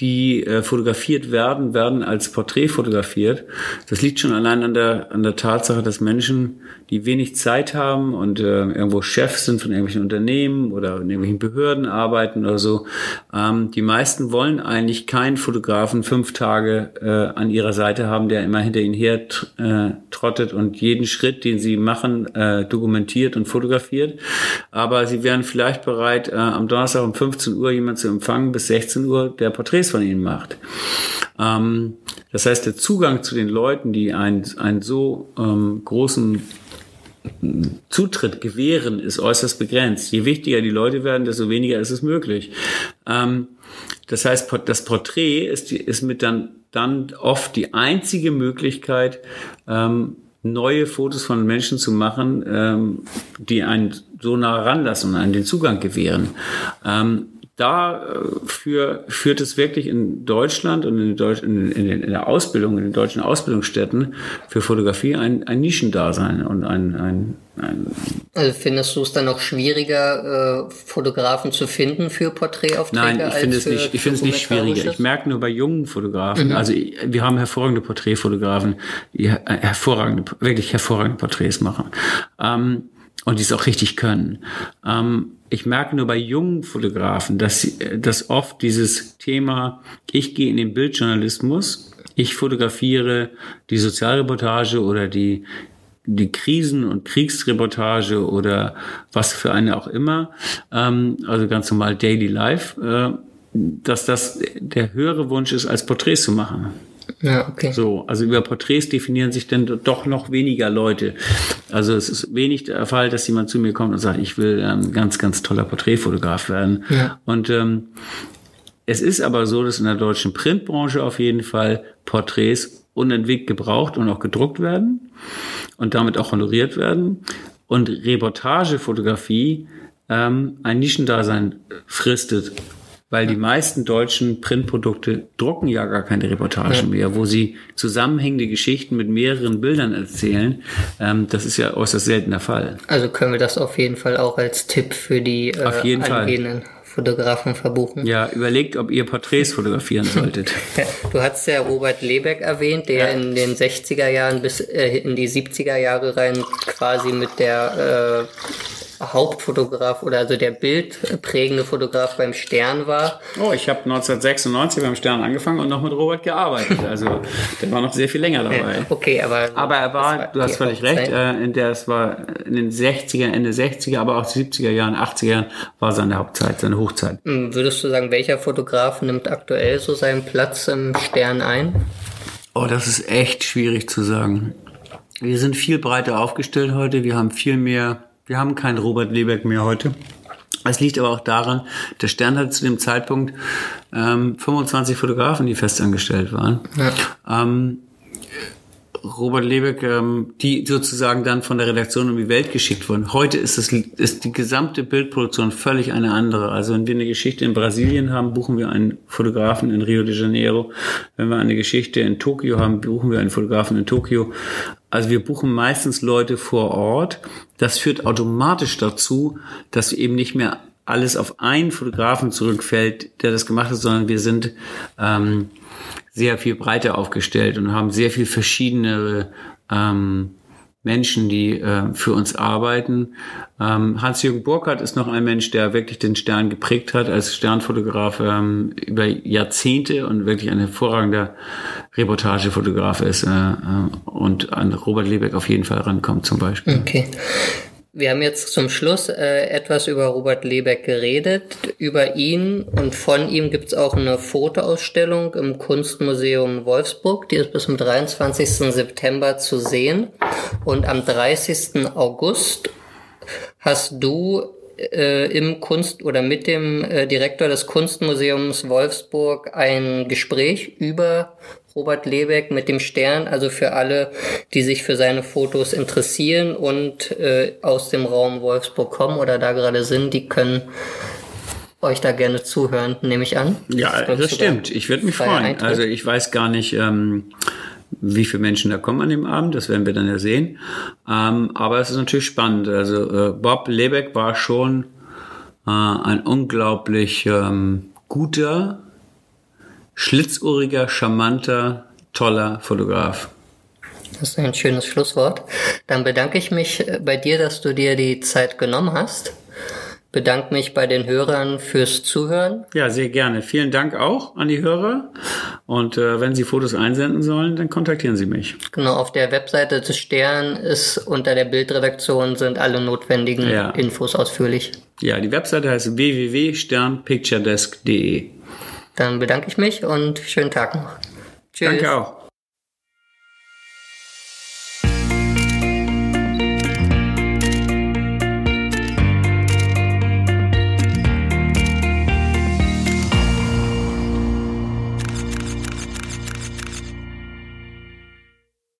die äh, fotografiert werden, werden als Porträt fotografiert. Das liegt schon allein an der, an der Tatsache, dass Menschen, die wenig Zeit haben und äh, irgendwo Chefs sind von irgendwelchen Unternehmen oder in irgendwelchen Behörden arbeiten oder so, ähm, die meisten wollen eigentlich keinen Fotografen fünf Tage äh, an ihrer Seite haben, der immer hinter ihnen her äh, trottet und jeden Schritt, den sie machen, äh, dokumentiert und fotografiert. Aber sie wären vielleicht bereit, äh, am Donnerstag um 15 Uhr jemand zu empfangen bis 16 Uhr, der Porträts von ihnen macht. Ähm, das heißt, der Zugang zu den Leuten, die einen, einen so ähm, großen Zutritt gewähren, ist äußerst begrenzt. Je wichtiger die Leute werden, desto weniger ist es möglich. Ähm, das heißt, das Porträt ist, ist mit dann, dann oft die einzige Möglichkeit, ähm, neue Fotos von Menschen zu machen, ähm, die einen so nah ranlassen und einen den Zugang gewähren. Ähm, dafür führt es wirklich in Deutschland und in, Deutsch, in, in, in, der Ausbildung, in den deutschen Ausbildungsstätten für Fotografie ein, ein Nischendasein und ein, ein, ein also findest du es dann noch schwieriger, äh, Fotografen zu finden für Porträtaufträge? Nein, ich finde es nicht, ich finde es nicht schwieriger. Ich merke nur bei jungen Fotografen, mhm. also wir haben hervorragende Porträtfotografen, die hervorragende, wirklich hervorragende Porträts machen. Ähm, und die es auch richtig können. Ähm, ich merke nur bei jungen Fotografen, dass, sie, dass oft dieses Thema, ich gehe in den Bildjournalismus, ich fotografiere die Sozialreportage oder die, die Krisen- und Kriegsreportage oder was für eine auch immer, ähm, also ganz normal Daily Life, äh, dass das der höhere Wunsch ist, als Porträts zu machen. Ja, okay. So, also über Porträts definieren sich dann doch noch weniger Leute. Also es ist wenig der Fall, dass jemand zu mir kommt und sagt, ich will ein ganz, ganz toller Porträtfotograf werden. Ja. Und ähm, es ist aber so, dass in der deutschen Printbranche auf jeden Fall Porträts unentwegt gebraucht und auch gedruckt werden und damit auch honoriert werden. Und Reportagefotografie ähm, ein Nischendasein fristet, weil die meisten deutschen Printprodukte drucken ja gar keine Reportagen mehr, wo sie zusammenhängende Geschichten mit mehreren Bildern erzählen. Ähm, das ist ja äußerst selten der Fall. Also können wir das auf jeden Fall auch als Tipp für die äh, Auf jeden Fall. angehenden Fotografen verbuchen. Ja, überlegt, ob ihr Porträts fotografieren solltet. Du hast ja Robert Lebeck erwähnt, der Ja. in den 60er Jahren bis äh, in die 70er Jahre rein quasi mit der äh, Hauptfotograf oder also der bildprägende Fotograf beim Stern war. Oh, ich habe 1996 beim Stern angefangen und noch mit Robert gearbeitet. Also der war noch sehr viel länger dabei. Okay, aber Aber er war, das du hast völlig recht, äh, in der es war in den 60er, Ende 60er, aber auch 70er Jahren, 80er Jahren war seine Hauptzeit, seine Hochzeit. Hm, Würdest du sagen, welcher Fotograf nimmt aktuell so seinen Platz im Stern ein? Oh, das ist echt schwierig zu sagen. Wir sind viel breiter aufgestellt heute. Wir haben viel mehr, wir haben keinen Robert Lebeck mehr heute. Es liegt aber auch daran, der Stern hatte zu dem Zeitpunkt ähm, 25 Fotografen, die festangestellt waren. Ähm, Robert Lebeck, ähm, die sozusagen dann von der Redaktion um die Welt geschickt wurden. Heute ist, das, ist die gesamte Bildproduktion völlig eine andere. Also wenn wir eine Geschichte in Brasilien haben, buchen wir einen Fotografen in Rio de Janeiro. Wenn wir eine Geschichte in Tokio haben, buchen wir einen Fotografen in Tokio. Also wir buchen meistens Leute vor Ort. Das führt automatisch dazu, dass eben nicht mehr alles auf einen Fotografen zurückfällt, der das gemacht hat, sondern wir sind ähm, sehr viel breiter aufgestellt und haben sehr viel verschiedene ähm, Menschen, die äh, für uns arbeiten. Ähm, Hans-Jürgen Burkhardt ist noch ein Mensch, der wirklich den Stern geprägt hat als Sternfotograf ähm, über Jahrzehnte und wirklich ein hervorragender Reportagefotograf ist äh, äh, und an Robert Lebeck auf jeden Fall rankommt zum Beispiel. Okay. Wir haben jetzt zum Schluss äh, etwas über Robert Lebeck geredet. Über ihn und von ihm gibt es auch eine Fotoausstellung im Kunstmuseum Wolfsburg. Die ist bis zum 23. September zu sehen. Und am 30. August hast du äh, im Kunst oder mit dem äh, Direktor des Kunstmuseums Wolfsburg ein Gespräch über Robert Lebeck mit dem Stern, also für alle, die sich für seine Fotos interessieren und äh, aus dem Raum Wolfsburg kommen oder da gerade sind, die können euch da gerne zuhören, nehme ich an. Ja, das sogar stimmt. Ich würde mich freuen. Eintritt. Also ich weiß gar nicht, ähm, wie viele Menschen da kommen an dem Abend. Das werden wir dann ja sehen. Ähm, aber es ist natürlich spannend. Also äh, Bob Lebeck war schon äh, ein unglaublich ähm, guter, schlitzohriger, charmanter, toller Fotograf. Das ist ein schönes Schlusswort. Dann bedanke ich mich äh, bei dir, dass du dir die Zeit genommen hast. Bedanke mich bei den Hörern fürs Zuhören. Ja, sehr gerne. Vielen Dank auch an die Hörer. Und äh, wenn Sie Fotos einsenden sollen, dann kontaktieren Sie mich. Genau, auf der Webseite des Stern ist unter der Bildredaktion sind alle notwendigen Ja. Infos ausführlich. Ja, die Webseite heißt www.sternpicturedesk.de. Dann bedanke ich mich und schönen Tag noch. Tschüss. Danke auch.